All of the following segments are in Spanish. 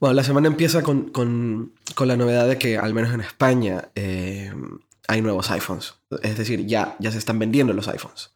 Bueno, la semana empieza con, con, con la novedad de que, al menos en España, eh, hay nuevos iPhones. Es decir, ya, ya se están vendiendo los iPhones.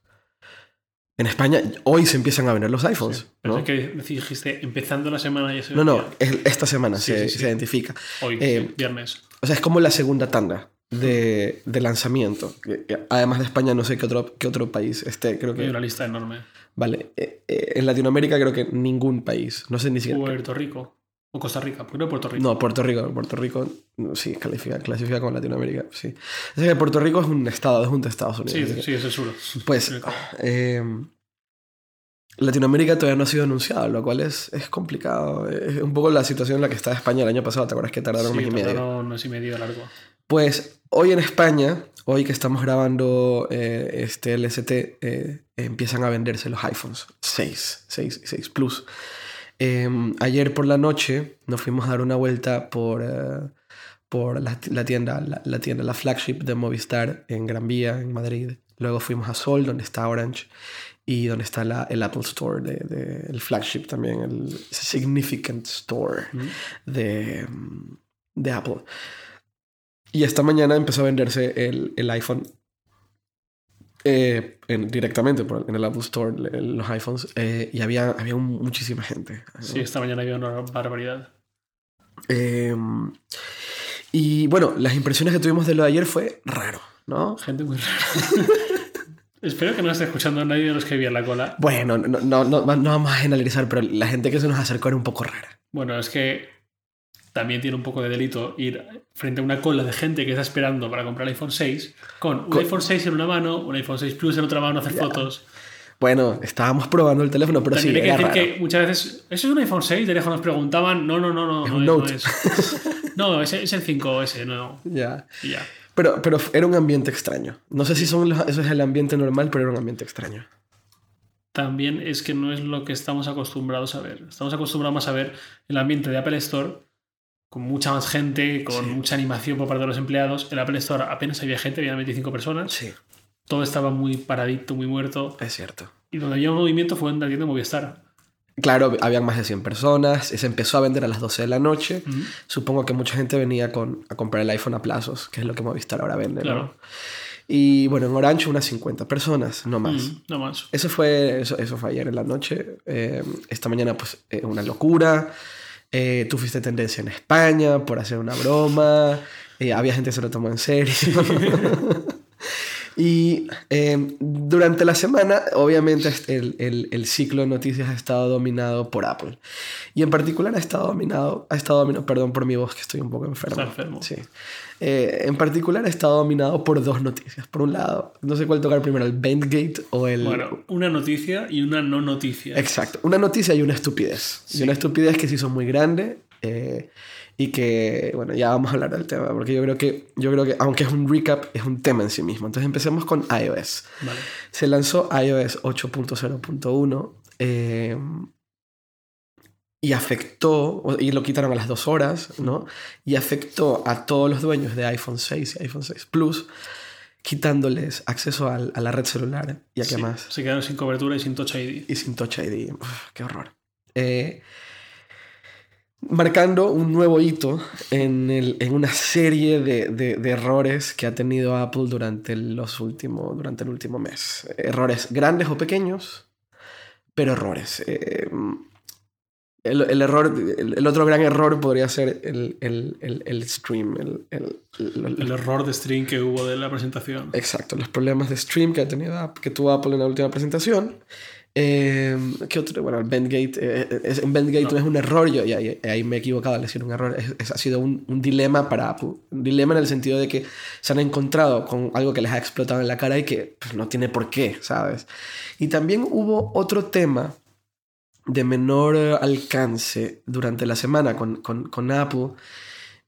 En España, hoy se empiezan a vender los iPhones. Pero ¿no? es que dijiste, empezando la semana ya se no, no, es- esta semana Sí, se, sí, se identifica. Hoy, eh, viernes. O sea, es como la segunda tanda de, de lanzamiento. Que Además de España, no sé qué otro, qué otro país esté. Creo Hay que. una lista enorme. Vale. eh, eh, en Latinoamérica, creo que ningún país. No sé ni siquiera. Puerto Rico. O Costa Rica. ¿Por qué no Puerto Rico? No, Puerto Rico. Puerto Rico sí, califica, clasifica como Latinoamérica. Sí. Es que Puerto Rico es un estado, es un de Estados Unidos. Sí, sí, es el sur. Pues Sí. eh, Latinoamérica todavía no ha sido anunciado, lo cual es, es complicado. Es un poco la situación en la que estaba España el año pasado. ¿Te acuerdas que tardaron un mes Sí, y medio? tardaron un mes y medio largo. Pues hoy en España, hoy que estamos grabando eh, este LST, eh, empiezan a venderse los iPhones 6, 6 y 6 Plus. Eh, ayer por la noche nos fuimos a dar una vuelta por, eh, por la, la tienda, la, la tienda, la flagship de Movistar en Gran Vía, en Madrid. Luego fuimos a Sol, donde está Orange, y donde está la- el Apple Store, de, de- el flagship también, el Significant Store Mm. de, de Apple. Y esta mañana empezó a venderse el, el iPhone eh, en- directamente por, en el Apple Store, los iPhones, eh, y había, había un- muchísima gente. Sí, esta mañana había una barbaridad. Eh, y bueno, las impresiones que tuvimos de lo de ayer fue raro, ¿no? Gente muy rara. Espero que no esté escuchando a nadie de los que vi en la cola. Bueno, no, no, no, no vamos a generalizar, pero la gente que se nos acercó era un poco rara. Bueno, es que también tiene un poco de delito ir frente a una cola de gente que está esperando para comprar el iPhone 6 con un Con- iPhone 6 en una mano, un iPhone 6 Plus en otra mano, hacer fotos. Bueno, estábamos probando el teléfono, pero También sí, hay que decir raro. que muchas veces, ¿eso es un iPhone 6? De lejos nos preguntaban, no, no, no, no. Es no un no Note. es. No, es, es el 5S, no. Ya. Ya. Pero, pero era un ambiente extraño. No sé si son los- eso es el ambiente normal, pero era un ambiente extraño. También es que no es lo que estamos acostumbrados a ver. Estamos acostumbrados más a ver el ambiente de Apple Store con mucha más gente, con Sí. mucha animación por parte de los empleados. En Apple Store apenas había gente, había 25 personas. Sí, Todo estaba muy paradito, muy muerto. es cierto. Y donde había movimiento fue en la tienda Movistar. Claro, habían más de 100 personas. Se empezó a vender a las 12 de la noche. Mm. Supongo que mucha gente venía con, a comprar el iPhone a plazos, que es lo que Movistar ahora vende. ¿no? Claro. Y bueno, en Orange unas 50 personas, no más. Mm, no más. Eso fue, eso, eso fue ayer en la noche. Eh, esta mañana, pues, eh, una locura. Eh, tú fuiste tendencia en España por hacer una broma. Eh, había gente que se lo tomó en serio. y eh, durante la semana, obviamente, el, el- el ciclo de noticias ha estado dominado por Apple. Y en particular ha estado dominado, ha estado dominado, perdón por mi voz, que estoy un poco enfermo. Está enfermo. Sí. Eh, en particular ha estado dominado por dos noticias. Por un lado, no sé cuál tocar primero, el Bendgate o el... Bueno, una noticia y una no noticia. Exacto. Una noticia y una estupidez. Y una estupidez que se hizo muy grande eh, y que, bueno, ya vamos a hablar del tema, porque yo creo que, yo creo que aunque es un recap, es un tema en sí mismo. Entonces empecemos con iOS. Vale. Se lanzó iOS 8.0.1 eh, y afectó, y lo quitaron a las dos horas, ¿no? Y afectó a todos los dueños de iPhone 6 y iPhone 6 Plus, quitándoles acceso al- a, la red celular y a qué más Se quedaron sin cobertura y sin Touch ID. y sin Touch ID. Uf, qué horror. Eh, marcando un nuevo hito en, el- en una serie de, de- de errores que ha tenido Apple durante, los último, durante el último mes. Errores grandes o pequeños, pero errores. Eh, el, el error, el, el otro gran error podría ser el, el- el- el stream. el- el- el- El error de string que hubo de la presentación. Exacto, los problemas de stream que, ha tenido, que tuvo Apple en la última presentación. Eh, ¿Qué otro? Bueno, el Bandgate, eh, es, en Bandgate no. No. es un error, yo y ahí, ahí me he equivocado al decir un error, es, es- ha sido un, un dilema para Apple. Un dilema en el sentido de que se han encontrado con algo que les ha explotado en la cara y que pues, no tiene por qué, ¿sabes? Y también hubo otro tema de menor eh, alcance durante la semana con, con, con Apple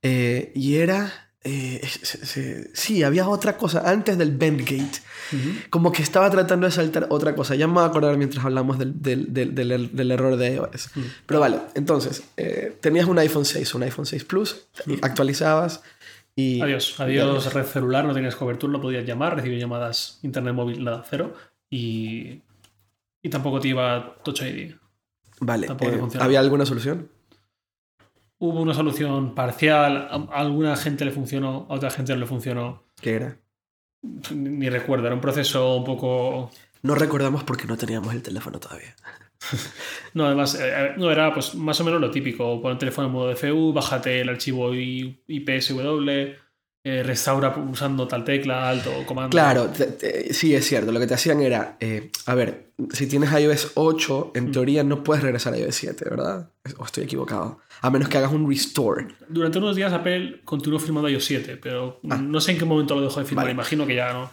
eh, y era... eh, se- se- sí, había otra cosa antes del Bandgate Ujú. como que estaba tratando de saltar otra cosa. Ya me voy a acordar mientras hablamos del, del, del, del er- error de iOS. Mm. Pero vale, entonces, eh, tenías un iPhone 6, un iPhone 6 Plus, y actualizabas y... Adiós. Adiós, red celular, no tenías cobertura, no podías llamar, recibir llamadas internet móvil, nada, cero. Y, y tampoco te iba Touch ID. Vale, eh. ¿había alguna solución? hubo una solución parcial, a alguna gente le funcionó, a otra gente no le funcionó. ¿Qué era? Ni recuerdo, era un proceso un poco... No recordamos porque no teníamos el teléfono todavía. No, además, eh, no era pues más o menos lo típico. Pon el teléfono en modo DFU, bájate el archivo IPSW, eh, restaura usando tal tecla, alto, comando. Claro, te- te- sí, es cierto. Lo que te hacían era, eh, a ver, si tienes iOS 8, en Mm. teoría no puedes regresar a iOS 7, ¿verdad? O estoy equivocado. A menos que hagas un restore. Durante unos días Apple continuó firmando iOS 7, pero no sé en qué momento lo dejó de firmar. Ah. Vale. Imagino que ya no.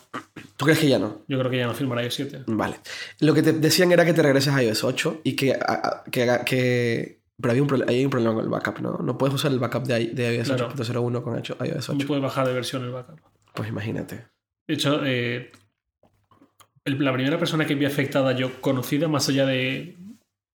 ¿Tú crees que ya no? Yo creo que ya no firmará iOS 7. Vale. Lo que te decían era que te regreses a iOS 8 y que... a- a- que, haga- que pero había un, hay un problema con el backup, ¿no? No puedes usar el backup de, de iOS Claro. 8.01 con iOS No 8. puede bajar de versión el backup. Pues imagínate. De hecho, eh, el- la primera persona que vi afectada yo conocida, más allá de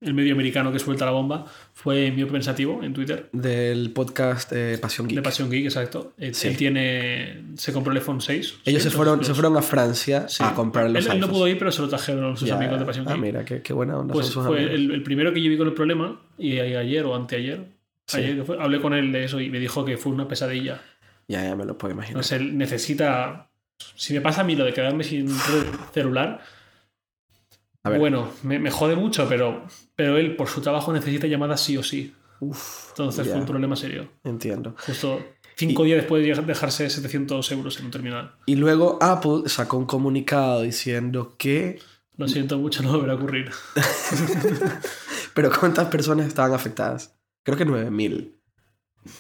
el medio americano que suelta la bomba, fue Mío Pensativo en Twitter. Del podcast eh, Pasión Geek. De Pasión Geek, exacto. Él, Sí. él tiene. Se compró el iPhone 6. Ellos Sí, se fueron, se fueron a Francia sí. a comprar los él, él no pudo ir, pero se lo trajeron sus Ya, amigos de Pasión Ah, Geek. mira, qué, qué buena onda Pues son sus fue el, el primero que yo vi con el problema, y ayer o anteayer, ayer que fue, hablé con él de eso y me dijo que fue una pesadilla. Ya, ya me lo puedo imaginar. Sé, él necesita. Si me pasa a mí lo de quedarme sin celular, A ver. bueno, me, me jode mucho, pero, pero él por su trabajo necesita llamadas sí o sí. Uf, Entonces ya, fue un problema serio. entiendo. Justo cinco días después de dejarse 700 euros en un terminal. Y luego Apple sacó un comunicado diciendo que... Lo siento mucho, no volverá a ocurrir. Pero ¿cuántas personas estaban afectadas? Creo que 9000.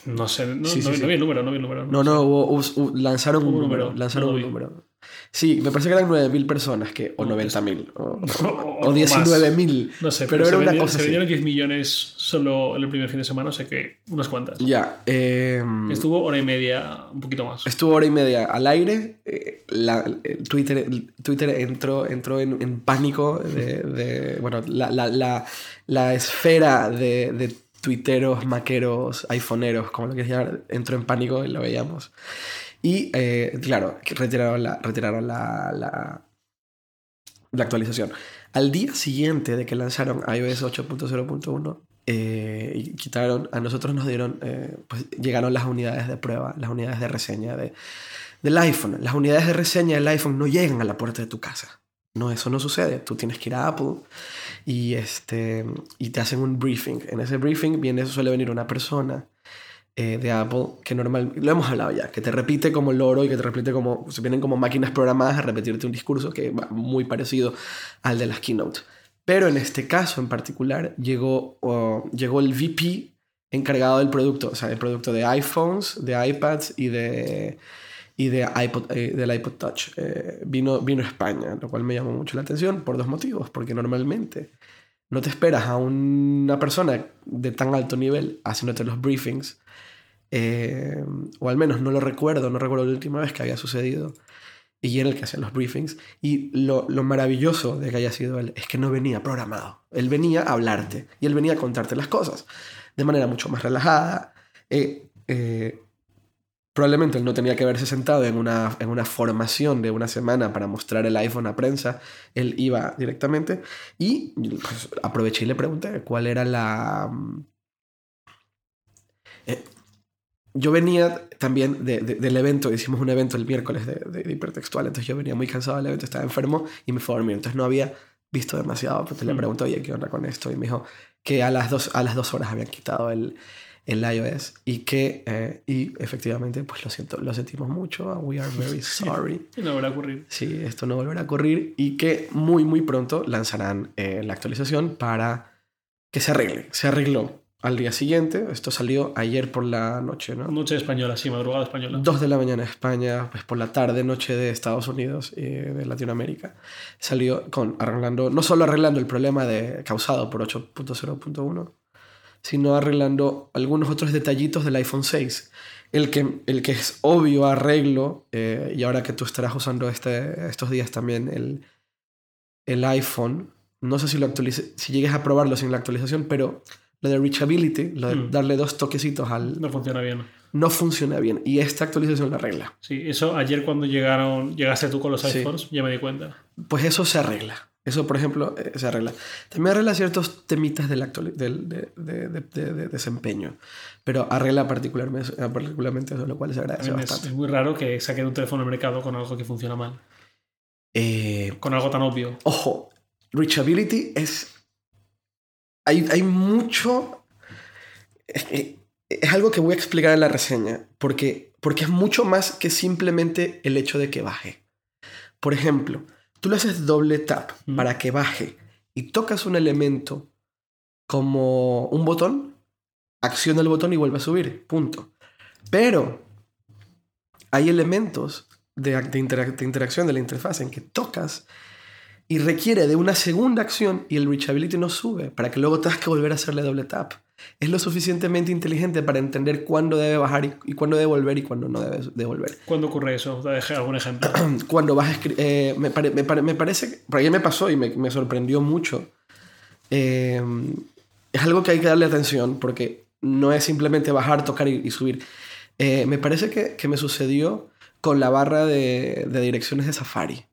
No sé, no, Sí, sí, no vi- sí. no vi el número, no vi el número. No, no, hubo- hubo- hubo- lanzaron Hubo un número. número, lanzaron un número. Sí, me parece que eran 9000 personas, que, o No, 90000, o, O- o, o 19000. No sé, Pero pero, era una vendieron, cosa se vendieron 10 millones solo en el primer fin de semana, o sea que unas cuantas. Ya. eh, Estuvo hora y media, un poquito más. Estuvo hora y media al aire. eh, la- Twitter, Twitter entró, entró en, en pánico. De, de- bueno, la, la, la, la esfera de, de tuiteros, maqueros, iPhoneeros, como lo quieras llamar, entró en pánico y lo veíamos. Y eh, claro, retiraron, la, retiraron la, la, la actualización. Al día siguiente de que lanzaron iOS 8.0.1 eh, y quitaron, a nosotros nos dieron, eh, pues llegaron las unidades de prueba, las unidades de reseña de, del iPhone. Las unidades de reseña del iPhone no llegan a la puerta de tu casa. No, eso no sucede. Tú tienes que ir a Apple y, este, y te hacen un briefing. En ese briefing viene, suele venir una persona eh, de Apple que normal, lo hemos hablado ya, que te repite como loro y que te repite como, se vienen como máquinas programadas a repetirte un discurso que va muy parecido al de las keynote. Pero en este caso en particular llegó, oh, llegó el VP encargado del producto, o sea, el producto de iPhones, de iPads y de y de iPod, eh, del iPod Touch. Eh, vino, vino a España, lo cual me llamó mucho la atención por dos motivos. Porque normalmente no te esperas a una persona de tan alto nivel haciéndote los briefings, eh, o al menos no lo recuerdo, no recuerdo la última vez que había sucedido. Y era el que hacía los briefings. Y lo, lo maravilloso de que haya sido él es que no venía programado. Él venía a hablarte y él venía a contarte las cosas de manera mucho más relajada. Eh, eh, Probablemente él no tenía que haberse sentado en una, en una formación de una semana para mostrar el iPhone a prensa. Él iba directamente y pues, aproveché y le pregunté cuál era la... mm, Eh, yo venía también de- de- del evento, hicimos un evento el miércoles de, hipertextual, entonces yo venía muy cansado del evento, estaba enfermo y me fue a dormir, entonces no había visto demasiado, entonces le Mm. pregunté, oye, ¿qué onda con esto? Y me dijo que a las dos, a las dos horas habían quitado el, el iOS y que eh, y efectivamente pues lo siento lo sentimos mucho we are very sorry no volverá a ocurrir. sí esto no volverá a ocurrir y que muy muy pronto lanzarán eh, la actualización para que se arregle se arregló al día siguiente esto salió ayer por la noche no Noche española, sí, madrugada española. Dos de la mañana en España, pues por la tarde, noche de Estados Unidos y de Latinoamérica. Salió con arreglando, no solo arreglando el problema de, causado por 8.0.1, sino arreglando algunos otros detallitos del iPhone 6. El que, el que es obvio arreglo, eh, y ahora que tú estarás usando este, estos días también el, el iPhone, no sé si, lo actualice, si llegues a probarlo sin la actualización, pero lo de reachability, lo de Mm. darle dos toquecitos al... No funciona bien. no funciona bien. Y esta actualización la arregla. Sí, eso ayer cuando llegaron, llegaste tú con los Sí. iPhones, ya me di cuenta. Pues eso se arregla. Eso, por ejemplo, eh, se arregla. También arregla ciertos temitas del, actual, del de, de, de, de, desempeño, pero arregla particularmente, particularmente eso, lo cual se agradece Es, bastante. es muy raro que saquen un teléfono al mercado con algo que funciona mal. Eh, Con algo tan obvio. ojo, reachability es... Hay, hay mucho... Es, que- es algo que voy a explicar en la reseña, porque, porque es mucho más que simplemente el hecho de que baje. Por ejemplo, tú le haces doble tap Mm. para que baje y tocas un elemento como un botón, acciona el botón y vuelve a subir, punto. Pero hay elementos de, de interac- de interacción de la interfaz en que tocas y requiere de una segunda acción y el reachability no sube para que luego tengas que volver a hacerle doble tap. Es lo suficientemente inteligente para entender cuándo debe bajar y, y cuándo debe volver y cuándo no debe devolver. ¿Cuándo ocurre eso? Deje algún ejemplo. Cuando vas a escribir... eh, me, pare- me pare- me parece... Por ahí me pasó y me, me sorprendió mucho. Eh, es algo que hay que darle atención porque no es simplemente bajar, tocar y, y subir. Eh, me parece que, que me sucedió con la barra de, de direcciones de Safari.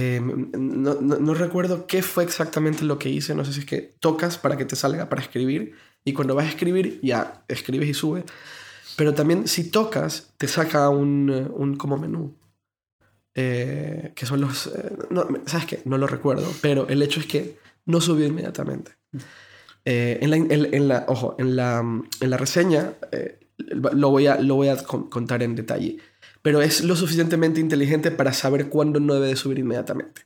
Eh, no, no- no recuerdo qué fue exactamente lo que hice. No sé si es que tocas para que te salga para escribir y cuando vas a escribir ya escribes y sube. Pero también si tocas te saca un, eh, un como menú. Eh, que son los... eh, no, ¿Sabes qué? No lo recuerdo. Pero el hecho es que no subió inmediatamente. Eh, en, la, en- en la- ojo, en la, en la reseña lo, voy a, lo voy a con- contar en detalle. Pero es lo suficientemente inteligente para saber cuándo no debe de subir inmediatamente.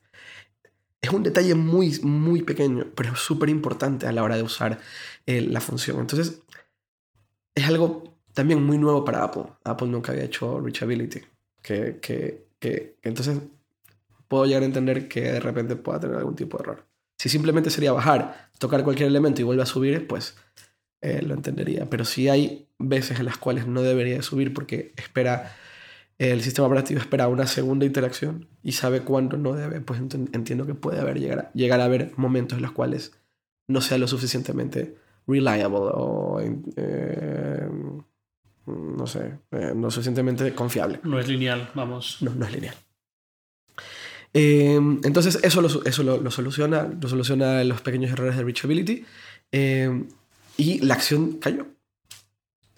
Es un detalle muy, muy pequeño, pero es súper importante a la hora de usar eh, la función. Entonces, es algo también muy nuevo para Apple. Apple nunca había hecho reachability. Que, que, que, entonces puedo llegar a entender que de repente pueda tener algún tipo de error. Si simplemente sería bajar, tocar cualquier elemento y vuelve a subir, pues eh, lo entendería. Pero si hay veces en las cuales no debería de subir porque espera, el sistema operativo espera una segunda interacción y sabe cuándo no debe, pues ent- entiendo que puede haber, llegar a, llegar a haber momentos en los cuales no sea lo suficientemente reliable o eh, no sé, eh, no suficientemente confiable. No es lineal, vamos. No, no es lineal. Eh, entonces, eso, lo, eso lo, lo soluciona, lo soluciona los pequeños errores de reachability. eh, y la acción cayó.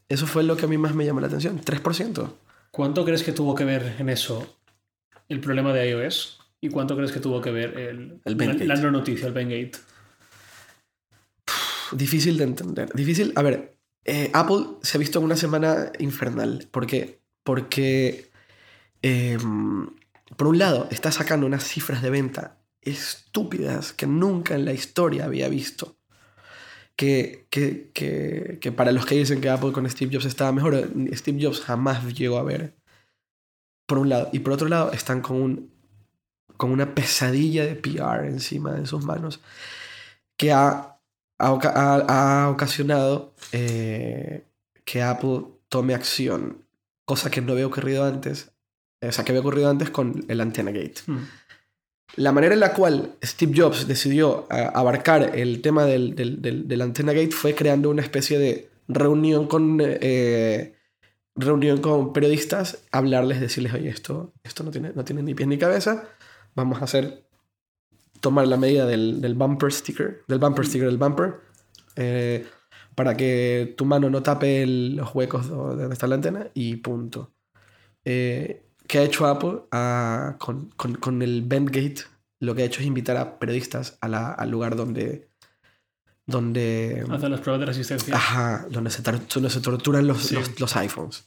Eso fue lo que a mí más me llamó la atención. 3%. ¿Cuánto crees que tuvo que ver en eso el problema de iOS? ¿Y cuánto crees que tuvo que ver el, El la, la no noticia, el Bengate? Difícil de entender. Difícil. A ver, eh, Apple se ha visto en una semana infernal. ¿Por qué? Porque, eh, por un lado, está sacando unas cifras de venta estúpidas que nunca en la historia había visto. Que, que, que, que para los que dicen que Apple con Steve Jobs estaba mejor, Steve Jobs jamás llegó a ver. Por un lado. Y por otro lado, están con, un, con una pesadilla de PR encima de sus manos que ha ha, ha- ocasionado eh, que Apple tome acción, cosa que no había ocurrido antes, o sea, que había ocurrido antes con el Antenna Gate. Hmm. La manera en la cual Steve Jobs decidió eh, abarcar el tema del, del, del, del Antenna Gate fue creando una especie de reunión con, eh, reunión con periodistas, hablarles, decirles, oye, esto, esto no, tiene, no tiene ni pies ni cabeza, vamos a hacer tomar la medida del, del bumper sticker, del bumper sticker del bumper, eh, para que tu mano no tape el- los huecos do- de donde está la antena y punto. ¿Qué ha hecho Apple Ah, con, con, con el Bendgate? Lo que ha hecho es invitar a periodistas a la- al lugar donde... donde Hacen las pruebas de resistencia. Ajá, donde se, donde se torturan los, Sí. los, los iPhones.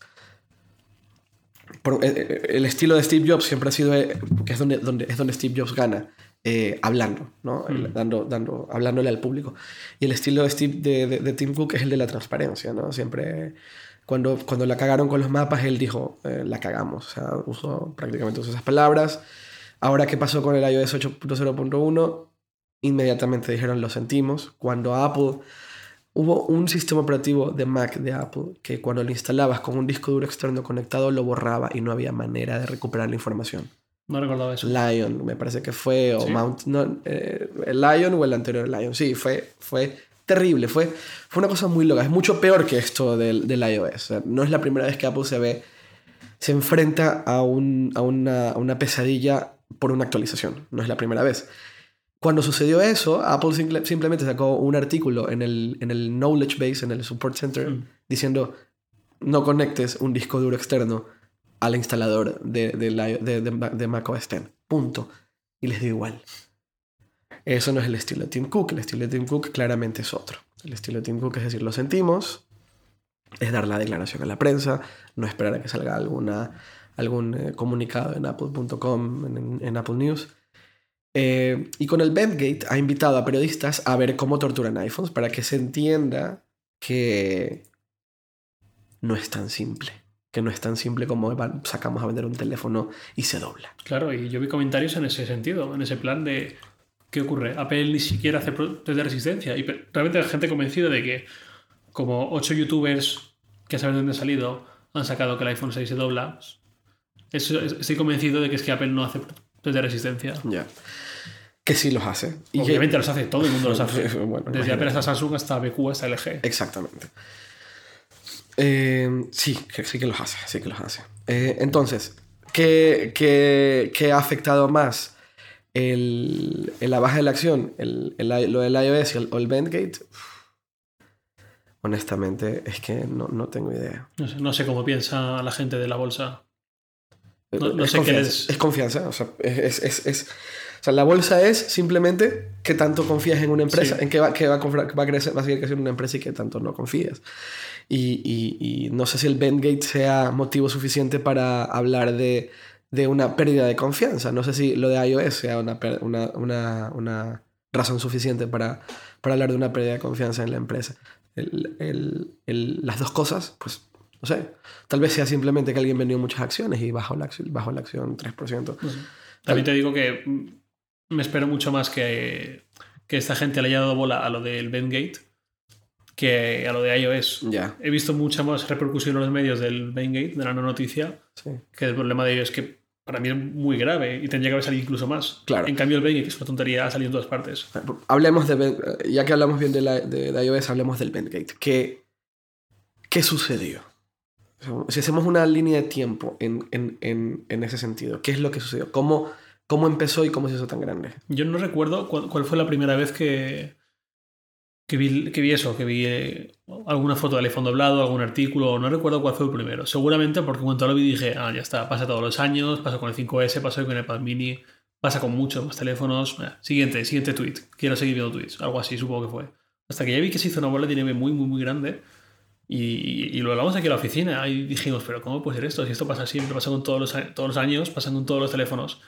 Por- eh, eh, el estilo de Steve Jobs siempre ha sido eh, que es donde, donde, es donde Steve Jobs gana, eh, hablando, ¿no? Mm. dando, dando, hablándole al público. Y el estilo de, Steve, de, de- de Tim Cook es el de la transparencia, ¿no? Siempre, cuando, cuando la cagaron con los mapas, él dijo, eh, la cagamos, o sea, usó prácticamente usó esas palabras. Ahora, ¿qué pasó con el iOS 8.0.1? Inmediatamente dijeron, lo sentimos. Cuando Apple Hubo un sistema operativo de Mac de Apple que cuando lo instalabas con un disco duro externo conectado lo borraba y no había manera de recuperar la información. No recordaba eso. Lion, me parece que fue, o Sí. Mount, no, eh, el Lion o el anterior Lion. Sí, fue, fue terrible, fue, fue una cosa muy loca. Es mucho peor que esto del, del iOS. O sea, no es la primera vez que Apple se ve, se enfrenta a, un, a, una, a una pesadilla por una actualización. No es la primera vez. cuando sucedió eso, Apple simple- simplemente sacó un artículo en el, en el Knowledge Base, en el Support Center, Mm. diciendo no conectes un disco duro externo al instalador de, de, de, de, de Mac OS X. Punto. Y les dio igual. Eso no es el estilo de Tim Cook. El estilo de Tim Cook claramente es otro. El estilo de Tim Cook es decir, lo sentimos, es dar la declaración a la prensa, no esperar a que salga alguna, algún eh, comunicado en apple.com, en, Apple News. Eh, y con el Bendgate ha invitado a periodistas a ver cómo torturan iPhones para que se entienda que no es tan simple. Que no es tan simple como sacamos a vender un teléfono y se dobla. Claro, y yo vi comentarios en ese sentido, en ese plan de ¿qué ocurre? Apple ni siquiera hace test de resistencia. Y realmente hay gente convencida de que como ocho youtubers que saben dónde ha salido han sacado que el iPhone 6 se dobla. Eso, estoy convencido de que es que Apple no hace test de resistencia. Ya. Que sí los hace. Y que- Obviamente los hace, todo el mundo los hace. Bueno, Desde imagínate. Apple hasta Samsung hasta BQ hasta LG. Exactamente. Eh, sí, que, sí que los hace, sí que los hace. Eh, entonces, ¿qué, qué, qué ha afectado más? El, el- la baja de la acción, el, el- lo del iOS el, o el Bendgate. Uf. Honestamente, es que no, no tengo idea. No sé, no sé cómo piensa la gente de la bolsa. No- no es, sé qué confianza, les- es confianza. O sea, es, es- es- es- o sea, la bolsa es simplemente que tanto confías en una empresa, Sí. en que va, que va, a, comprar- va, a crecer, va a seguir creciendo una empresa y que tanto no confías. Y, y- y no sé si el Bendgate sea motivo suficiente para hablar de, de una pérdida de confianza. No sé si lo de iOS sea una, una, una, una razón suficiente para, para hablar de una pérdida de confianza en la empresa. El- el- el- las dos cosas, pues, no sé. Tal vez sea simplemente que alguien vendió muchas acciones y bajó la acción, bajó la acción 3%. No sé. También te digo que mm, me espero mucho más que, que esta gente le haya dado bola a lo del Bendgate que a lo de iOS. Ya, He visto mucha más repercusión en los medios del Bendgate, de la no noticia, sí. que el problema de iOS que para mí es muy grave y tendría que haber salido incluso más. Claro. En cambio, el Bendgate, que es una tontería, ha salido en todas partes. Hablemos de, Ben- ya que hablamos bien de, la, de, de iOS, hablemos del Bendgate. ¿Qué, qué sucedió? Si hacemos una línea de tiempo en, en, en, en ese sentido, ¿qué es lo que sucedió? ¿Cómo, ¿Cómo empezó y cómo se hizo tan grande? Yo no recuerdo cuál, cuál fue la primera vez que, que, vi, que vi eso, que vi eh, alguna foto del iPhone doblado, algún artículo, no recuerdo cuál fue el primero. Seguramente porque cuando lo vi dije, ah, ya está, pasa todos los años, pasa con el 5S, pasa con el iPad mini, pasa con muchos más teléfonos. Eh, siguiente, siguiente tweet, quiero seguir viendo tweets, algo así supongo que fue. Hasta que ya vi que se hizo una bola de nieve muy, muy, muy grande. Y, y lo hablamos aquí en la oficina. Ahí dijimos, pero ¿cómo puede ser esto? Si esto pasa siempre, pasa con todos los, todos los años, pasa con todos los teléfonos.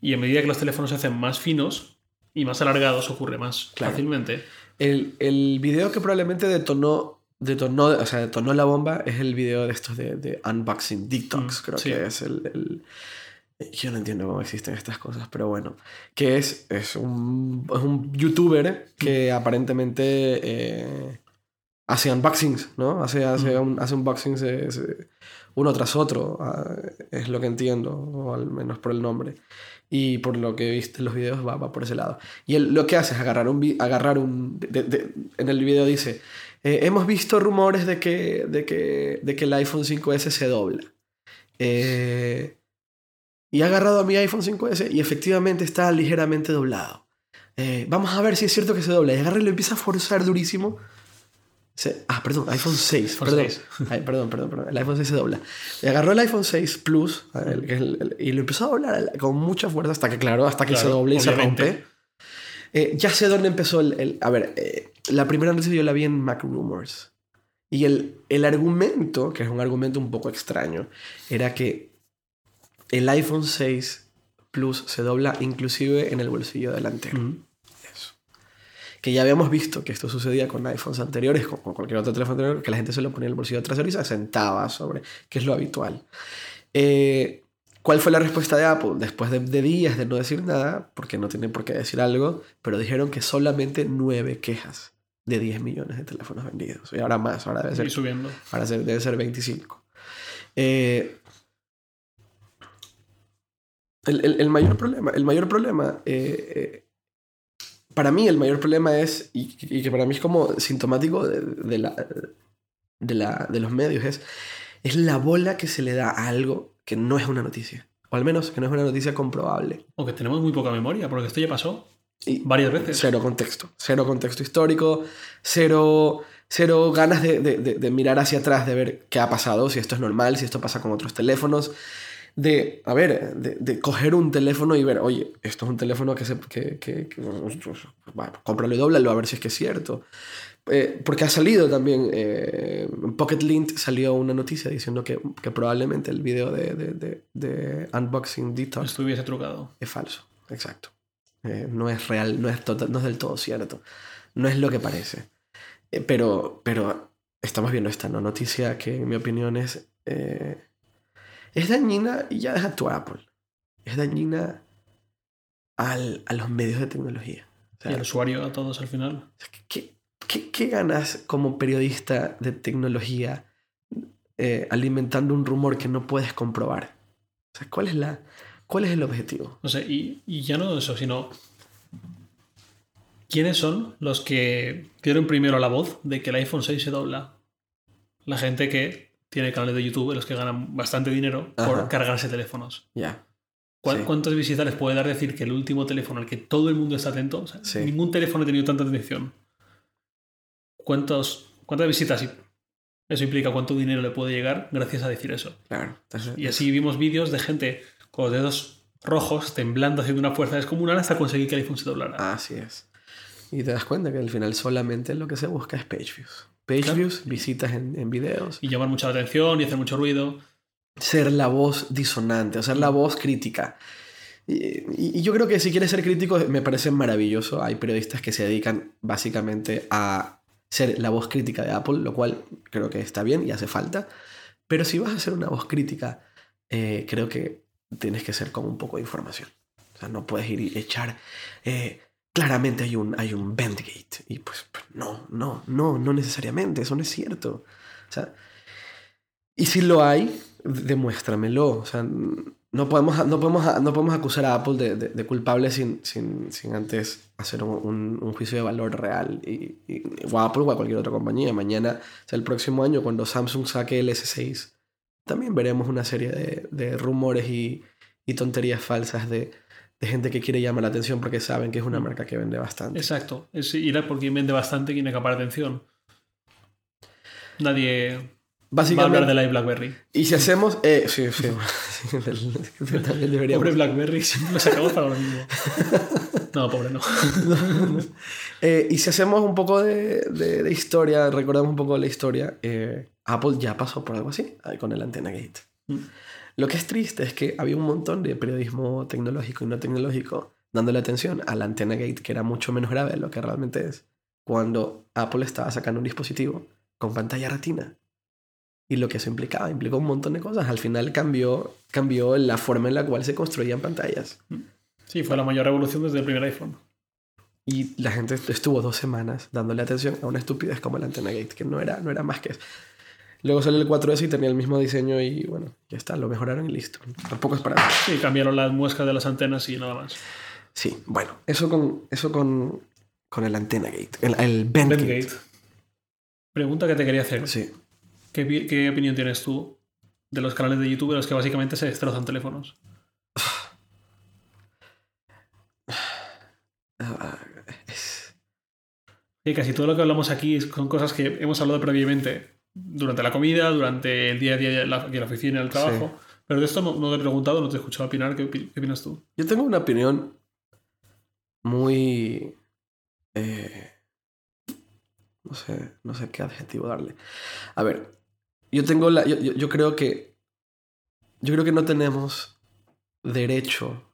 Y a medida que los teléfonos se hacen más finos y más alargados, ocurre más Claro. fácilmente. El, el video que probablemente detonó, detonó, o sea, detonó la bomba es el video de estos de, de Unboxing Detox, Mm, creo sí. que es el, el- Yo no entiendo cómo existen estas cosas, pero bueno. Que es, es, un, es un youtuber que aparentemente eh, hace unboxings, ¿no? Hace, hace, un- hace unboxings eh, uno tras otro, ah, es lo que entiendo, o al menos por el nombre. Y por lo que viste en los videos va, va por ese lado. Y él lo que hace es agarrar un... Agarrar un en el video dice, eh, hemos visto rumores de que, de, que, de que el iPhone 5S se dobla. Eh, y ha agarrado a mi iPhone 5S y efectivamente está ligeramente doblado. Eh, vamos a ver si es cierto que se dobla. Y agarra y lo empieza a forzar durísimo. Se- ah, perdón, iPhone 6. iPhone perdón. 6. Ay, perdón, perdón, perdón. El iPhone 6 se dobla. Y agarró el iPhone 6 Plus el- que es el- el- y lo empezó a doblar con mucha fuerza hasta que, claro, hasta que se doble y obviamente. se rompe. Eh, ya sé dónde empezó el... a ver, eh, la primera noticia yo la vi en Mac Rumors. Y el, el argumento, que es un argumento un poco extraño, era que el iPhone 6 Plus se dobla inclusive en el bolsillo delantero. Mm. Que ya habíamos visto que esto sucedía con iPhones anteriores, con, con cualquier otro teléfono anterior, que la gente se lo ponía en el bolsillo trasero y se sentaba sobre, que es lo habitual. Eh, ¿Cuál fue la respuesta de Apple? Después de, de días de no decir nada, porque no tienen por qué decir algo, pero dijeron que solamente nueve quejas de 10 millones de teléfonos vendidos. Y ahora más, ahora debe ser Y subiendo. Ahora debe ser 25. Eh, el, el- el mayor problema, el mayor problema, eh, eh, para mí el mayor problema es, y, y que para mí es como sintomático de, de la, de, la, de los medios, es, es la bola que se le da a algo que no es una noticia. O al menos que no es una noticia comprobable. O que tenemos muy poca memoria, porque esto ya pasó. Y Varias veces. Cero contexto. Cero contexto histórico, cero, cero ganas de, de- de- de mirar hacia atrás, de ver qué ha pasado, si esto es normal, si esto pasa con otros teléfonos. De, a ver, de, de coger un teléfono y ver, oye, esto es un teléfono que se. Que, que- que- bueno, cómpralo y dóblalo a ver si es que es cierto. Eh, porque ha salido también, eh, en Pocket Lint salió una noticia diciendo que, que probablemente el video de, de, de- Unboxing Detox Estuviese trucado. es falso, exacto. Eh, no es real, no es, total- no es del todo cierto. No es lo que parece. Eh, pero, pero estamos viendo esta ¿no? noticia que, en mi opinión, es, eh, es dañina y ya deja tu Apple. Es dañina al, a los medios de tecnología. O sea, Y el usuario a todos al final. ¿qué, qué, qué ganas como periodista de tecnología eh, alimentando un rumor que no puedes comprobar? O sea, ¿cuál es, la, cuál es el objetivo? No sé, y, y ya no eso, sino. ¿Quiénes son los que dieron primero la voz de que el iPhone 6 se dobla? La gente que tiene canales de YouTube en los que ganan bastante dinero por cargarse teléfonos. Ya. ¿Cuál- Sí. ¿Cuántas visitas les puede dar decir que el último teléfono al que todo el mundo está atento? O sea, Sí. Ningún teléfono ha tenido tanta atención. ¿Cuántos, ¿Cuántas visitas? y Eso implica cuánto dinero le puede llegar gracias a decir eso. Claro. Entonces, Y así vimos vídeos de gente con los dedos rojos temblando haciendo una fuerza descomunal hasta conseguir que el iPhone se doblara. Así es. Y te das cuenta que al final solamente lo que se busca es page views. Page Claro. views, visitas en, en videos. Y llamar mucha atención y hacer mucho ruido. Ser la voz disonante, o ser la voz crítica. Y, y- y yo creo que si quieres ser crítico me parece maravilloso. Hay periodistas que se dedican básicamente a ser la voz crítica de Apple, lo cual creo que está bien y hace falta. Pero si vas a ser una voz crítica, eh, creo que tienes que ser con un poco de información. O sea, no puedes ir y echar... eh, claramente hay un, hay un Bendgate. Y pues, pues, no, no, no, no necesariamente. Eso no es cierto. O sea, y si lo hay, demuéstramelo. O sea, no podemos, no podemos, no podemos acusar a Apple de, de- culpable sin, sin, sin antes hacer un, un- juicio de valor real. Y- o a Apple o a cualquier otra compañía. Mañana, o sea, el próximo año, cuando Samsung saque el S6, también veremos una serie de, de rumores y, y tonterías falsas de, de gente que quiere llamar la atención porque saben que es una marca que vende bastante. Exacto. Es ir a por quien vende bastante quien acapara atención. Nadie va a Básicamente, hablar de la BlackBerry. y si hacemos... eh, sí, sí, también deberíamos... Pobre BlackBerry, siempre lo sacamos para lo mismo. No, pobre no. Eh, y si hacemos un poco de, de- de historia, recordamos un poco de la historia, eh, Apple ya pasó por algo así con el Antena Gate. Mm. Lo que es triste es que había un montón de periodismo tecnológico y no tecnológico dándole atención al Antena Gate, que era mucho menos grave de lo que realmente es, cuando Apple estaba sacando un dispositivo con pantalla retina. Y lo que eso implicaba, implicó un montón de cosas. Al final cambió, cambió la forma en la cual se construían pantallas. Sí, fue la mayor revolución desde el primer iPhone. Y la gente estuvo dos semanas dándole atención a una estupidez como el Antena Gate, que no era, no era más que eso. Luego salió el 4S y tenía el mismo diseño y bueno, ya está, lo mejoraron y listo. Tampoco es para... Sí, cambiaron las muescas de las antenas y nada más. Sí, bueno, eso con, eso con, con el Antena Gate, el, el Bend Gate. Pregunta que te quería hacer. Sí. ¿Qué, qué opinión tienes tú de los canales de YouTube en los que básicamente se destrozan teléfonos? Ah, Y casi todo lo que hablamos aquí son cosas que hemos hablado previamente durante la comida, durante el día a día en la, aquí en la oficina, en el trabajo. Pero de esto no, no te he preguntado, no te he escuchado opinar. ¿Qué, qué opinas tú? Yo tengo una opinión muy... eh, no sé, no sé qué adjetivo darle. A ver, yo tengo la... Yo, yo- yo creo que... Yo creo que no tenemos derecho...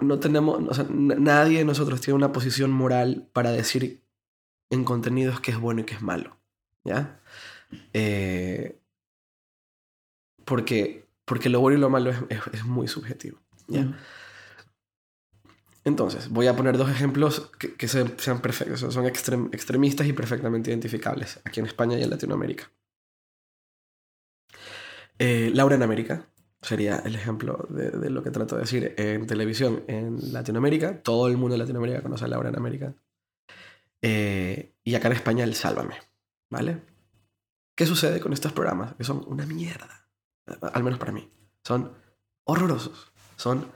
No, tenemos... o sea, nadie de nosotros tiene una posición moral para decir en contenidos qué es bueno y qué es malo. ¿Ya? Eh, porque, porque lo bueno y lo malo es, es- es muy subjetivo. ¿ya? Entonces, voy a poner dos ejemplos que, que se- sean perfectos, son extrem- extremistas y perfectamente identificables aquí en España y en Latinoamérica. Eh, Laura en América sería el ejemplo de, de lo que trato de decir en televisión en Latinoamérica. Todo el mundo en Latinoamérica conoce a Laura en América. Eh, y acá en España el Sálvame, ¿vale? ¿Qué sucede con estos programas? Que son una mierda, al menos para mí. Son horrorosos. Son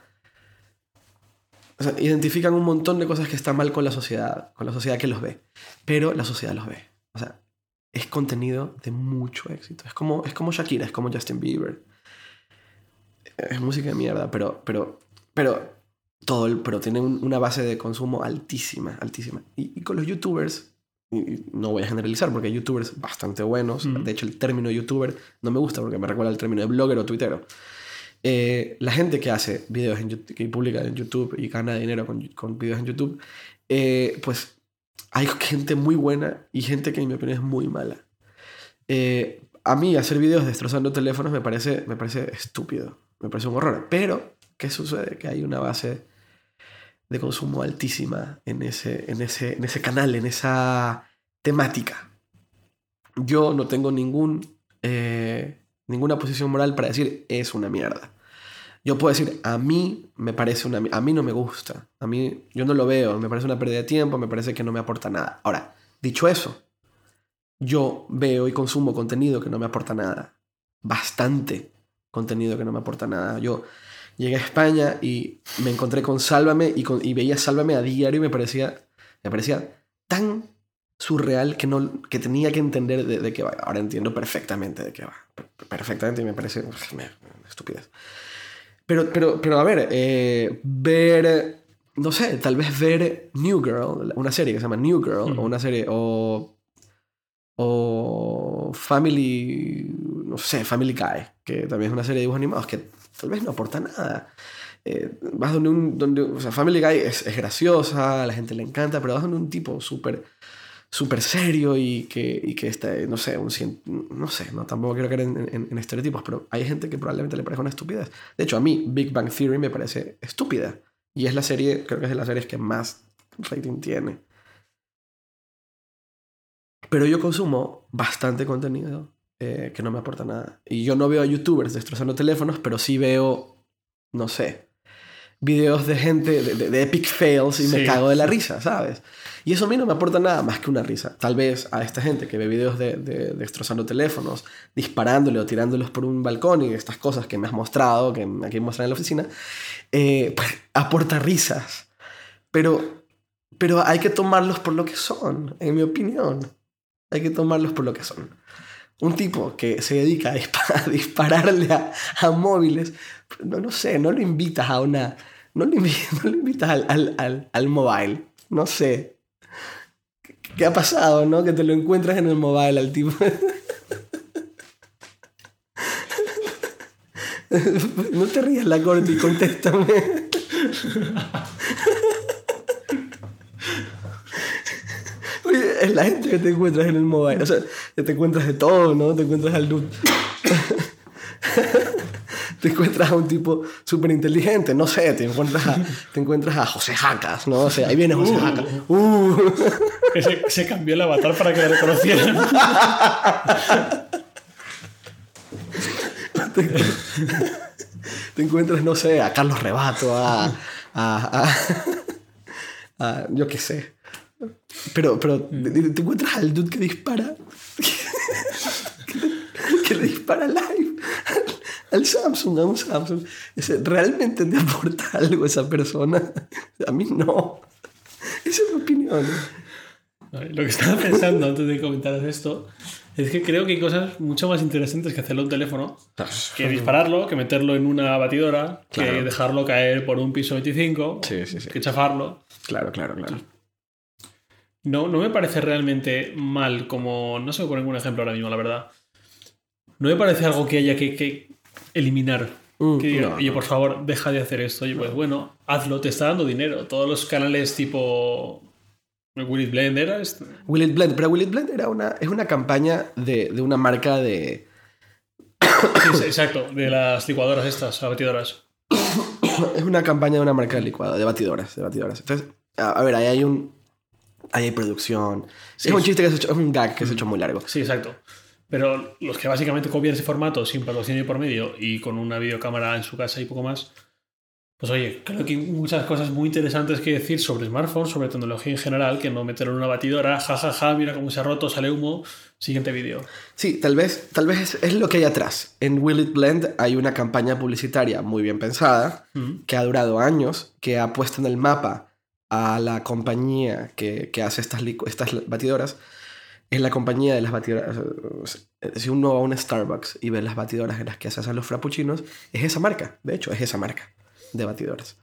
o sea, identifican un montón de cosas que están mal con la sociedad, con la sociedad que los ve. Pero la sociedad los ve. O sea, es contenido de mucho éxito. Es como, es como Shakira, es como Justin Bieber. Es música de mierda, pero, pero, pero, todo pero tiene un- una base de consumo altísima, altísima. Y, y con los youtubers, no voy a generalizar porque hay youtubers bastante buenos. Mm. De hecho, el término youtuber no me gusta porque me recuerda al término de blogger o tuitero. Eh, la gente que hace videos en YouTube, que publica en YouTube y gana dinero con, con videos en YouTube, eh, pues hay gente muy buena y gente que en mi opinión es muy mala. Eh, a mí hacer videos destrozando teléfonos me parece, me parece estúpido, me parece un horror. Pero, ¿qué sucede? Que hay una base de consumo altísima en ese, en ese, en ese canal, en esa temática. Yo no tengo ningún, eh, ninguna posición moral para decir es una mierda. Yo puedo decir, a mí me parece una... A mí no me gusta. A mí, yo no lo veo. Me parece una pérdida de tiempo. Me parece que no me aporta nada. Ahora, dicho eso, yo veo y consumo contenido que no me aporta nada. Bastante contenido que no me aporta nada. Yo llegué a España y me encontré con Sálvame y, con- y veía Sálvame a diario y me parecía, me parecía tan surreal que, no, que tenía que entender de, de qué va. Ahora entiendo perfectamente de qué va. Per- Perfectamente y me parece me- estupidez. Pero, pero, pero a ver, eh, ver, no sé, tal vez ver New Girl, una serie que se llama New Girl, o una serie, o, o Family, no sé, Family Guy, que también es una serie de dibujos animados que tal vez no aporta nada. Eh, vas donde un, donde, o sea, Family Guy es, es graciosa, a la gente le encanta, pero vas donde un tipo súper súper serio y que, y que este, no sé, un, no sé, no, tampoco quiero caer en, en- en estereotipos, pero hay gente que probablemente le parezca una estupidez. De hecho, a mí Big Bang Theory me parece estúpida. Y es la serie, creo que es de las series que más rating tiene. Pero yo consumo bastante contenido eh, que no me aporta nada. Y yo no veo a youtubers destrozando teléfonos, pero sí veo, no sé, videos de gente, de, de- de epic fails y me cago de la risa, ¿sabes? Y eso a mí no me aporta nada más que una risa. Tal vez a esta gente que ve videos de, de destrozando teléfonos, disparándole o tirándolos por un balcón y estas cosas que me has mostrado, que aquí muestran en la oficina, eh, pues aporta risas. Pero, pero hay que tomarlos por lo que son, en mi opinión. Hay que tomarlos por lo que son. Un tipo que se dedica a, dispa- a dispararle a, a móviles, no, no sé, no lo invitas a una... No lo invitas, no lo invitas al, al, al, al mobile. No sé. ¿Qué, ha pasado, no? Que te lo encuentras en el mobile al tipo. no te rías la corte contéstame. Oye, es la gente que te encuentras en el mobile. O sea, te encuentras de todo, ¿no? Te encuentras al dude. te encuentras a un tipo súper inteligente, no sé, te encuentras a, te encuentras a José Jacas, ¿no? O sea, ahí viene José Uh. Jacas. Uh. Se, se cambió el avatar para que le reconocieran. te encuentras, no sé, a Carlos Rebato, a, a- a- yo qué sé. Pero, pero te, te encuentras al dude que dispara. que, que le dispara live al Samsung, a un Samsung. ¿Realmente te aporta algo esa persona? A mí no. Esa es mi opinión. Lo que estaba pensando antes de comentaros esto es que creo que hay cosas mucho más interesantes que hacerlo en un teléfono, que dispararlo, que meterlo en una batidora, que Claro. dejarlo caer por un piso 25, Sí, sí, sí. que chafarlo. Claro, claro, claro. No, no me parece realmente mal como... No se me pone ningún ejemplo ahora mismo, la verdad. No me parece algo que haya que, que eliminar. Mm, Que diga, no, oye, no. por favor, deja de hacer esto. Oye, pues bueno, hazlo, te está dando dinero. Todos los canales tipo... Will It Blend era esto. Will It Blend, pero Will It Blend era una, es una campaña de, de una marca de. Sí, exacto, de las licuadoras estas, las batidoras. Es una campaña de una marca de licuado, de batidoras, de batidoras. Entonces, a, a ver, ahí hay un. Ahí hay producción. Sí. es un chiste que hecho, es un gag que se ha hecho muy largo. Sí, exacto. Pero los que básicamente copian ese formato sin patrocinio por medio y con una videocámara en su casa y poco más, Pues oye, creo que hay muchas cosas muy interesantes que decir sobre smartphones, sobre tecnología en general, que no meter en una batidora, jajaja, ja, ja, mira cómo se ha roto, sale humo. Siguiente vídeo. Sí, tal vez, tal vez es, es, lo que hay atrás. En Will It Blend hay una campaña publicitaria muy bien pensada, Mm. que ha durado años, que ha puesto en el mapa a la compañía que, que hace estas, estas batidoras. Es la compañía de las batidoras. Si uno va a un Starbucks y ve las batidoras en las que se hacen los frappuccinos, es esa marca. De hecho, es esa marca de batidoras.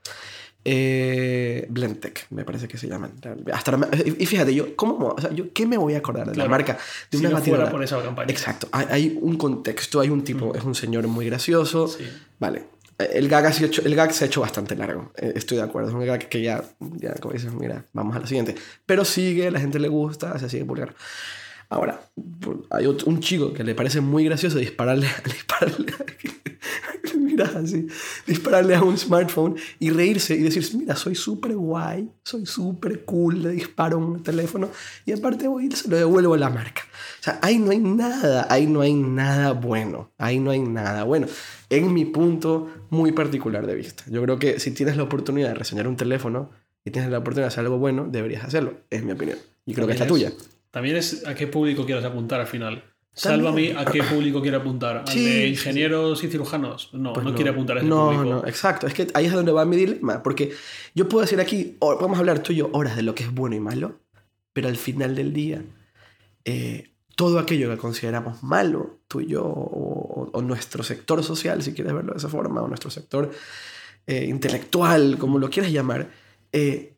Eh, Blendtec, me parece que se llaman. Hasta y fíjate, yo, ¿cómo, o sea, yo, ¿qué me voy a acordar de Claro. la marca de Si una no batidora? fuera por esa campaña. Exacto. Hay, hay un contexto, hay un tipo, es un señor muy gracioso. Sí. Vale. El gag, ha el gag se ha hecho bastante largo. Eh, Estoy de acuerdo. Es un gag que ya, ya como dices, mira, vamos a la siguiente. Pero sigue, la gente le gusta, se sigue vulgar. Ahora, hay otro- un chico que le parece muy gracioso dispararle, dispararle, mira así, dispararle a un smartphone y reírse y decir, mira, soy súper guay, soy súper cool, le disparo un teléfono y aparte voy y se lo devuelvo a la marca. O sea, ahí no hay nada, ahí no hay nada bueno, ahí no hay nada bueno. En mi punto muy particular de vista. Yo creo que si tienes la oportunidad de reseñar un teléfono y tienes la oportunidad de hacer algo bueno, deberías hacerlo, es mi opinión. Y creo que es la tuya. También es a qué público quieres apuntar al final. Sálvame a qué público quiere apuntar. ¿Al Sí, de sí, ingenieros y cirujanos? No, Pues no, quiere apuntar a ese no, público. No, exacto. Es que ahí es donde va mi dilema. Porque yo puedo decir aquí, o- podemos hablar tú y yo horas de lo que es bueno y malo, pero al final del día, eh, todo aquello que consideramos malo, tú y yo, o nuestro sector social, si quieres verlo de esa forma, o nuestro sector eh, intelectual, como lo quieras llamar, eh,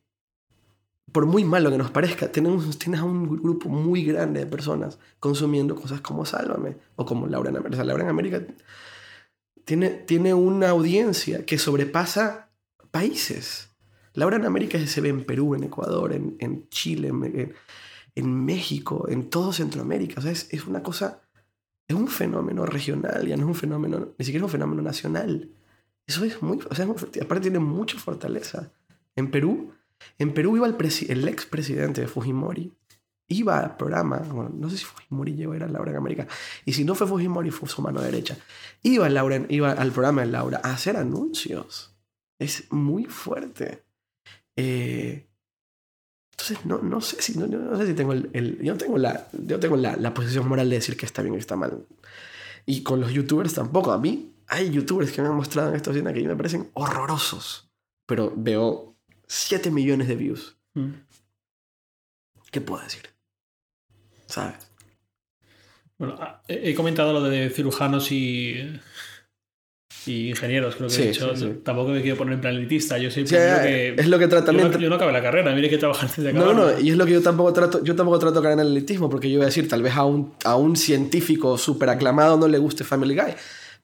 por muy malo que nos parezca, tenemos, tienes a un grupo muy grande de personas consumiendo cosas como Sálvame o como Laura en América. Laura en América tiene, tiene una audiencia que sobrepasa países. Laura en América se ve en Perú, en Ecuador, en, en Chile, en- en México, en todo Centroamérica. O sea, es, es una cosa, es un fenómeno regional, ya no es un fenómeno, ni siquiera es un fenómeno nacional. Eso es muy, o sea, es muy- aparte tiene mucha fortaleza. En Perú, en Perú iba el, el expresidente de Fujimori, iba al programa, bueno, no sé si Fujimori llegó a ir a Laura en América, y si no fue Fujimori, fue su mano derecha. Iba, Laura, iba al programa de Laura a hacer anuncios. Es muy fuerte. Eh, entonces, no, no sé si, no, no sé si tengo el, el- yo tengo, la, yo tengo la, la posición moral de decir que está bien o está mal. Y con los youtubers tampoco. A mí hay youtubers que me han mostrado en esta escena que me parecen horrorosos. Pero veo 7 millones de views. Mm. ¿Qué puedo decir? ¿Sabes? Bueno, ah, he comentado lo de cirujanos y, y ingenieros, creo que Sí, he dicho. sí, sí. Tampoco me quiero poner en plan elitista. Yo siempre digo que. es lo que trata yo, no, yo no acabé la carrera, mire que trabajar antes de No, acabar. no, y es lo que yo tampoco trato, yo tampoco trato caer en el elitismo, porque yo voy a decir, tal vez a un, a un científico súper aclamado no le guste Family Guy,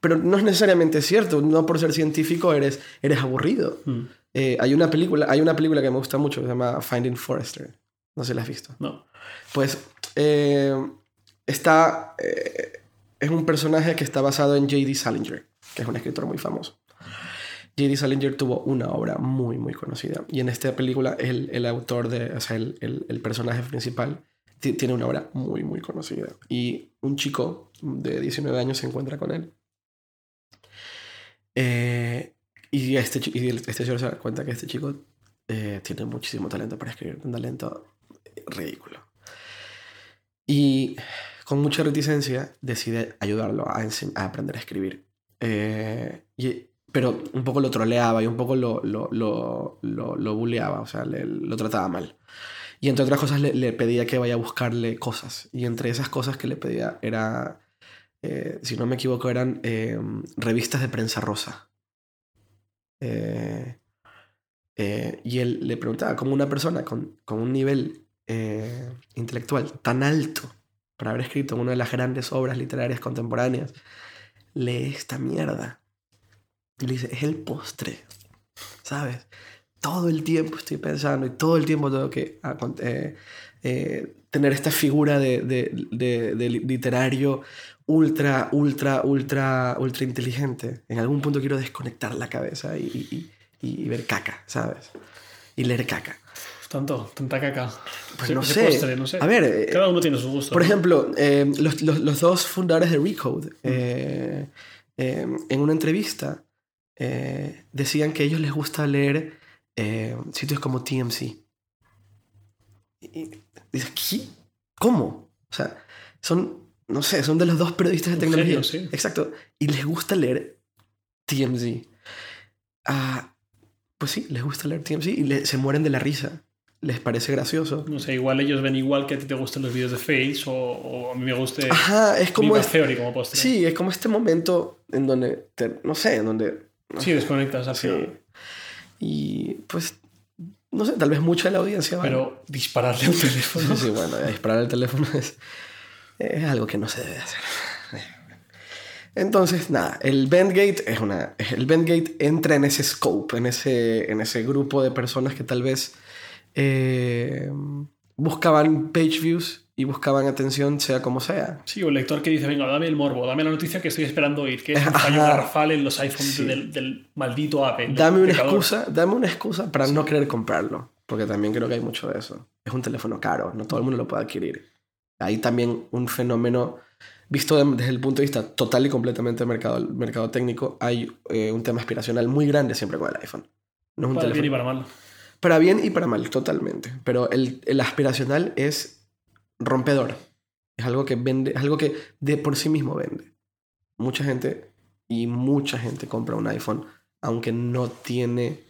pero no es necesariamente cierto, no por ser científico eres, eres aburrido. Mm, Eh, hay, una película, hay una película que me gusta mucho que se llama Finding Forrester, no sé si la has visto. No. Pues eh, está, eh, es un personaje que está basado en J.D. Salinger, que es un escritor muy famoso. J.D. Salinger tuvo una obra muy, muy conocida. Y en esta película, el, el autor, de, o sea, el, el- el personaje principal, ti- tiene una obra muy, muy conocida. Y un chico de 19 años se encuentra con él. Eh, y este, y este señor se da cuenta que este chico eh, tiene muchísimo talento para escribir, un talento ridículo. Y con mucha reticencia decide ayudarlo a, aprender a escribir. Eh, pero un poco lo troleaba y un poco lo, lo, lo, lo, lo bulleaba, o sea, lo trataba mal. Y entre otras cosas le, le pedía que vaya a buscarle cosas. Y entre esas cosas que le pedía era, eh, si no me equivoco, eran eh, revistas de prensa rosa. Eh, eh, y él le preguntaba cómo una persona con, con un nivel eh, intelectual tan alto para haber escrito una de las grandes obras literarias contemporáneas lee esta mierda. Y le dice, es el postre, ¿sabes? Todo el tiempo estoy pensando y todo el tiempo tengo que tener esta figura de, de- de- de li- literario ultra, ultra, ultra, ultra inteligente. En algún punto quiero desconectar la cabeza y, y- y- ver caca, ¿sabes? Y leer caca. Tanto, tanta caca. Pues no sé. postre, no sé. A ver, eh, Cada uno tiene su gusto. por ¿no? ejemplo, eh, los, los- los dos fundadores de Recode, eh, eh, en una entrevista, decían que a ellos les gusta leer sitios como TMC. Y dices, ¿qué? ¿Cómo? O sea, son, no sé, son de los dos periodistas de tecnología. sí. Exacto. Y les gusta leer TMZ. Ah, pues sí, les gusta leer TMZ y le- se mueren de la risa. Les parece gracioso. No sé, igual ellos ven igual que a ti te gustan los vídeos de Face o, o a mí me guste Ajá, es como... Viva es- Theory como postre. sí, es como este momento en donde, te- no sé, en donde... Sí, desconectas al Sí. final. Y pues, no sé, tal vez mucha de la audiencia va... Pero dispararle un teléfono. Sí, sí, bueno, disparar el teléfono es, es algo que no se debe hacer. Entonces, nada, el Bandgate es una. El Bandgate entra en ese scope, en ese, en ese grupo de personas que tal vez eh, buscaban page views y buscaban atención, sea como sea. Sí, o el lector que dice, venga, dame el morbo, dame la noticia que estoy esperando oír, que es un fallo garrafal en los iPhones Sí. del, del maldito Apple. Dame una pecador. excusa, dame una excusa para no querer comprarlo, porque también creo que hay mucho de eso. Es un teléfono caro, no todo el mundo lo puede adquirir. Hay también un fenómeno visto de- desde el punto de vista total y completamente mercado, mercado técnico, hay eh, un tema aspiracional muy grande siempre con el iPhone. No es un Para bien y para mal. Para bien y para mal, totalmente. Pero el, el aspiracional es rompedor. Es algo que vende, es algo que de por sí mismo vende. Mucha gente y mucha gente compra un iPhone, aunque no tiene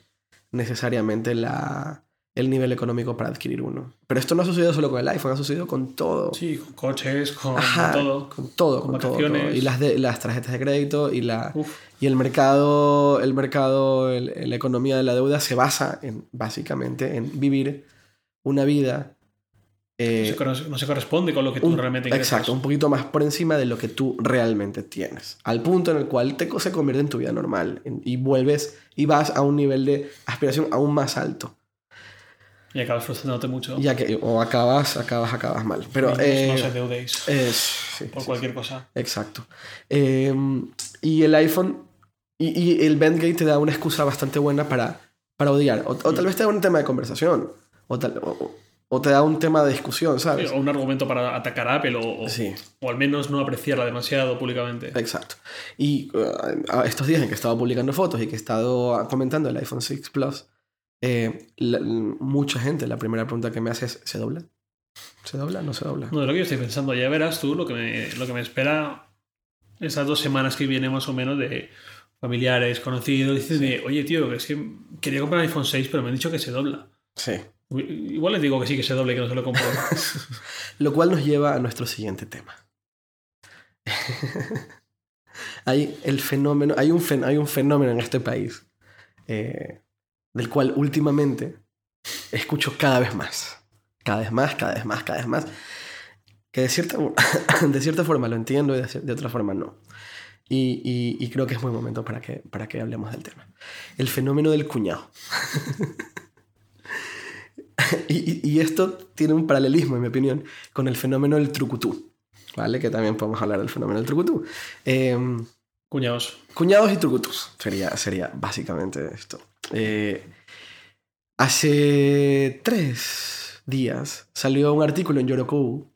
necesariamente la, el nivel económico para adquirir uno. Pero esto no ha sucedido solo con el iPhone, ha sucedido con todo. Sí, con coches, con Ajá, todo. Con todo, Con con, todo. Y las, de, las tarjetas de crédito y la, Uf, y el mercado, el mercado, el- la economía de la deuda se basa en, básicamente, en vivir una vida. eh, no, se, corre- no se corresponde con lo que tú un- realmente ingresas. exacto, un poquito más por encima de lo que tú realmente tienes. Al punto en el cual te se convierte en tu vida normal en- y vuelves y vas a un nivel de aspiración aún más alto. Y acabas frustrándote mucho. Ya que o acabas, acabas, acabas mal. Pero eh, no os endeudéis sí, por sí, cualquier cosa. Exacto. Eh, y el iPhone y, y el Bandgate te da una excusa bastante buena para, para odiar. O, o tal vez te da un tema de conversación. O, tal- o- o- te da un tema de discusión, Sí, ¿sabes? o un argumento para atacar a Apple o, o- Sí, o al menos no apreciarla demasiado públicamente. exacto. Y uh, estos días en que he estado publicando fotos y que he estado comentando el iPhone 6 Plus, eh, la- mucha gente, la primera pregunta que me hace es, ¿se dobla? ¿Se dobla? ¿No se dobla? No, de lo que yo estoy pensando, ya verás tú lo que me, lo que me espera esas dos semanas que viene más o menos de familiares, conocidos, dicen, oye tío, es que quería comprar un iPhone 6, pero me han dicho que se dobla. Sí. Igual les digo que sí, que se doble, que no se lo compro. Lo cual nos lleva a nuestro siguiente tema. hay, el fenómeno, hay, un fen- hay un fenómeno en este país eh, del cual últimamente escucho cada vez más. Cada vez más, cada vez más, cada vez más. Que de cierta, de cierta forma lo entiendo y de, de otra forma no. Y, y- y creo que es buen momento para que, para que hablemos del tema. El fenómeno del cuñado. y, y- esto tiene un paralelismo, en mi opinión, con el fenómeno del trucutú. ¿Vale? Que también podemos hablar del fenómeno del trucutú. Em, Cuñados. Cuñados y trucutus sería, sería básicamente esto. Eh, hace tres días salió un artículo en Yoroku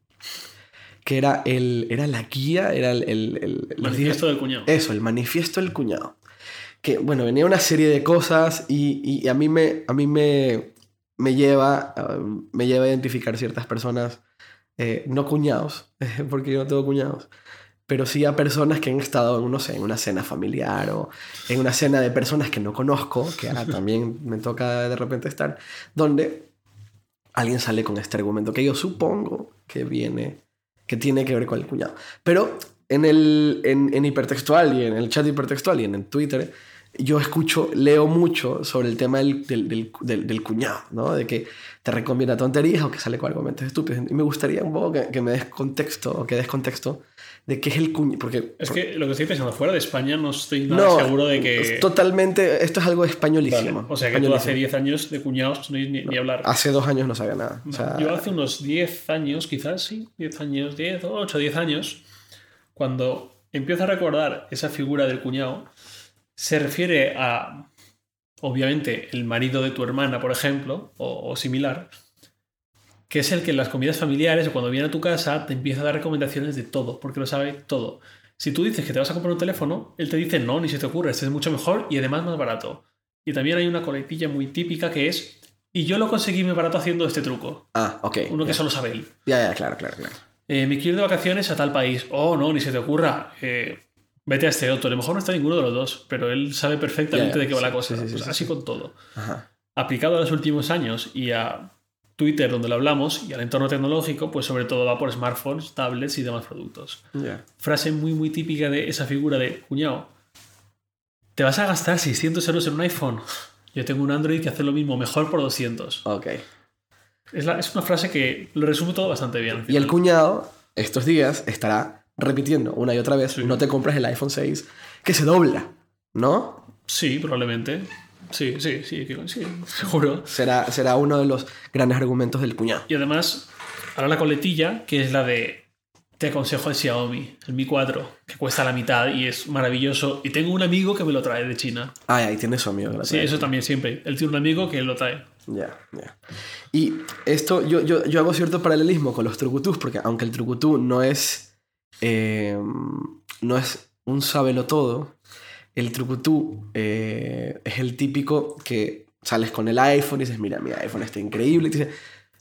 que era, el, era la guía, era el... el, el- Manifiesto del cuñado. eso, el manifiesto del cuñado. Que, bueno, venía una serie de cosas y, y a mí me, a mí me, me, lleva, um, me lleva a identificar ciertas personas, eh, no cuñados, porque yo no tengo cuñados, pero sí a personas que han estado, en, no sé, en una cena familiar o en una cena de personas que no conozco, que ahora también me toca de repente estar, donde alguien sale con este argumento que yo supongo que viene, que tiene que ver con el cuñado. Pero en, el, en, en hipertextual y en el chat hipertextual y en el Twitter, yo escucho, leo mucho sobre el tema del, del, del, del- del cuñado, ¿no? De que te recomienda tonterías o que sale con argumentos estúpidos. Y me gustaría un poco que, que me des contexto o que des contexto de qué es el cuñado. Porque Es que lo que estoy pensando, fuera de España no estoy nada no, seguro de que... es totalmente, esto es algo Vale, españolísimo. O sea que tú hace españolísimo. 10 años de cuñados no ni, ni hablar. Hace dos años no sabía nada. O sea, Yo hace unos 10 años, quizás, sí, 10 años, 10, 8, 10 años, cuando empiezo a recordar esa figura del cuñado, se refiere a, obviamente, el marido de tu hermana, por ejemplo, o, o similar, que es el que en las comidas familiares o cuando viene a tu casa te empieza a dar recomendaciones de todo, porque lo sabe todo. Si tú dices que te vas a comprar un teléfono, él te dice no, ni se te ocurre, este es mucho mejor y además más barato. Y también hay una coletilla muy típica que es, y yo lo conseguí muy barato haciendo este truco. Ah, ok. Uno que solo sabe él. Ya, ya, claro, claro, claro. Eh, me quiero ir de vacaciones a tal país. Oh, no, ni se te ocurra. Eh, vete a este otro. A lo mejor no está ninguno de los dos, pero él sabe perfectamente de qué va sí, la cosa. sí, sí, sí, Pues sí, así sí. con todo. Ajá. Aplicado a los últimos años y a Twitter, donde lo hablamos, y al entorno tecnológico, pues sobre todo va por smartphones, tablets y demás productos. Frase muy, muy típica de esa figura de cuñado. ¿Te vas a gastar 600 euros en un iPhone? Yo tengo un Android que hace lo mismo, mejor por 200. Ok. Es, la- es una frase que lo resume todo bastante bien. Y el cuñado, estos días, estará repitiendo una y otra vez, Sí. no te compres el iPhone 6, que se dobla, ¿no? Sí, probablemente. Sí, sí, sí, sí, seguro. Será, será uno de los grandes argumentos del cuñado. Y además, ahora la coletilla, que es la de te aconsejo el Xiaomi, el Mi 4, que cuesta la mitad y es maravilloso. Y tengo un amigo que me lo trae de China. Ay, ahí tiene su amigo. Sí, eso también siempre. Él tiene un amigo que lo trae. Ya, ya. Y esto, yo, yo, yo hago cierto paralelismo con los trucutús, porque aunque el trucutú no es, eh, no es un sábelo todo, el trucutú eh, es el típico que sales con el iPhone y dices, mira, mi iPhone está increíble, y te dice,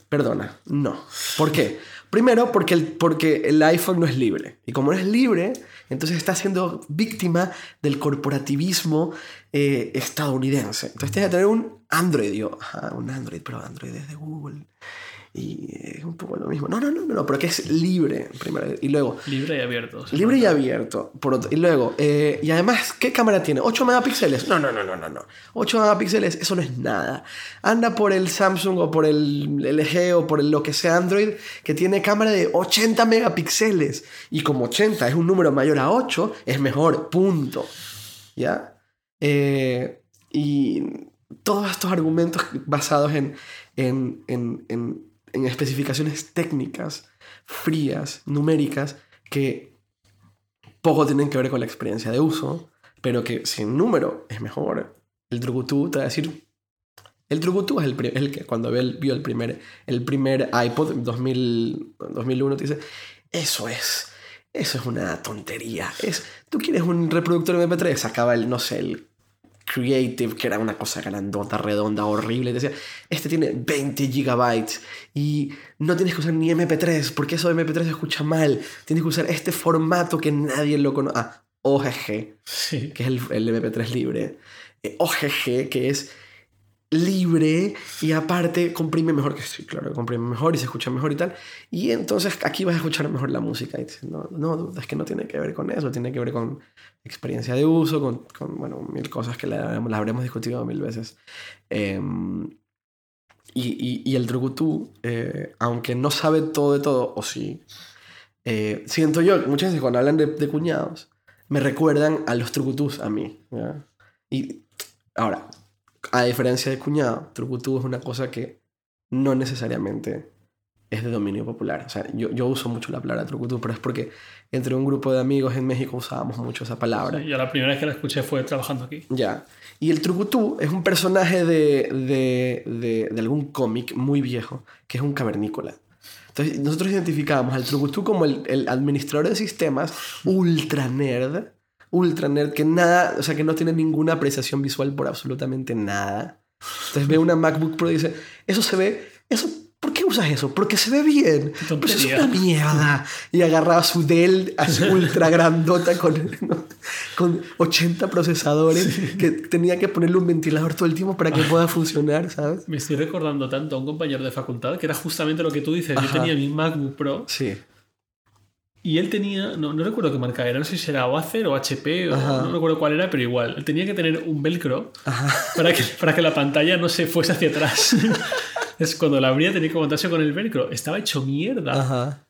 perdona, no. ¿Por qué? Primero, porque el, porque el iPhone no es libre. Y como no es libre, entonces está siendo víctima del corporativismo eh, estadounidense. Entonces tienes que tener un Android. Yo, un Android, pero Android es de Google. Y es un poco lo mismo. No, no, no, no, no, pero que es libre. Primero. Y luego, Libre y abierto. libre y abierto. Por otro- y luego, eh, y además, ¿qué cámara tiene? ¿8 megapíxeles? No, no, no, no, no, no. 8 megapíxeles, eso no es nada. Anda por el Samsung o por el LG o por el lo que sea Android que tiene cámara de 80 megapíxeles. Y como 80 es un número mayor a 8, es mejor, punto. ¿Ya? Eh, y todos estos argumentos basados en, en, en, en, en especificaciones técnicas, frías, numéricas, que poco tienen que ver con la experiencia de uso, pero que si el número es mejor, el trucutú te va a decir... El trucutú es el, el que cuando vio el, vio el primer, el primer iPod en 2000, 2001 te dice, eso es, eso es una tontería. Es, Tú quieres un reproductor MP3, sacaba el, no sé, el Creative, que era una cosa grandota, redonda, horrible. y Decía, este tiene 20 gigabytes y no tienes que usar ni MP3 porque eso de MP3 se escucha mal. Tienes que usar este formato que nadie lo conoce. Ah, OGG, Sí. que es el, el MP3 libre. Eh, OGG, que es libre y aparte comprime mejor, que sí, claro, comprime mejor y se escucha mejor y tal. Y entonces aquí vas a escuchar mejor la música. Y dices, no, no, es que no tiene que ver con eso, tiene que ver con experiencia de uso, con, con bueno, mil cosas que la, la habremos discutido mil veces. Em, y, y, y el trucutú, eh, aunque no sabe todo de todo, o sí, eh, siento yo, muchas veces cuando hablan de, de cuñados, me recuerdan a los trucutús a mí. ¿ya? Y ahora, a diferencia de cuñado, trucutú es una cosa que no necesariamente es de dominio popular. O sea, yo, yo uso mucho la palabra trucutú, pero es porque entre un grupo de amigos en México usábamos mucho esa palabra. Sí, Yo la primera vez que la escuché fue trabajando aquí. Ya. Y el trucutú es un personaje de, de, de, de algún cómic muy viejo, que es un cavernícola. Entonces, nosotros identificábamos al trucutú como el, el administrador de sistemas ultra nerd, ultra nerd, que nada, o sea, que no tiene ninguna apreciación visual por absolutamente nada. Entonces ve una MacBook Pro y dice, eso se ve, eso, ¿por qué usas eso? Porque se ve bien. Pero eso es una mierda. Y agarraba su Dell así ultra grandota con, ¿no? con 80 procesadores que tenía que ponerle un ventilador todo el tiempo para que pueda funcionar, ¿sabes? Me estoy recordando tanto a un compañero de facultad que era justamente lo que tú dices. Yo tenía mi MacBook Pro Sí. Y él tenía, no, no recuerdo qué marca era, no sé si era Acer o HP o no recuerdo cuál era, pero igual. Él tenía que tener un velcro para que, para que la pantalla no se fuese hacia atrás. es cuando la abría tenía que aguantarse con el velcro. Estaba hecho mierda. Ajá.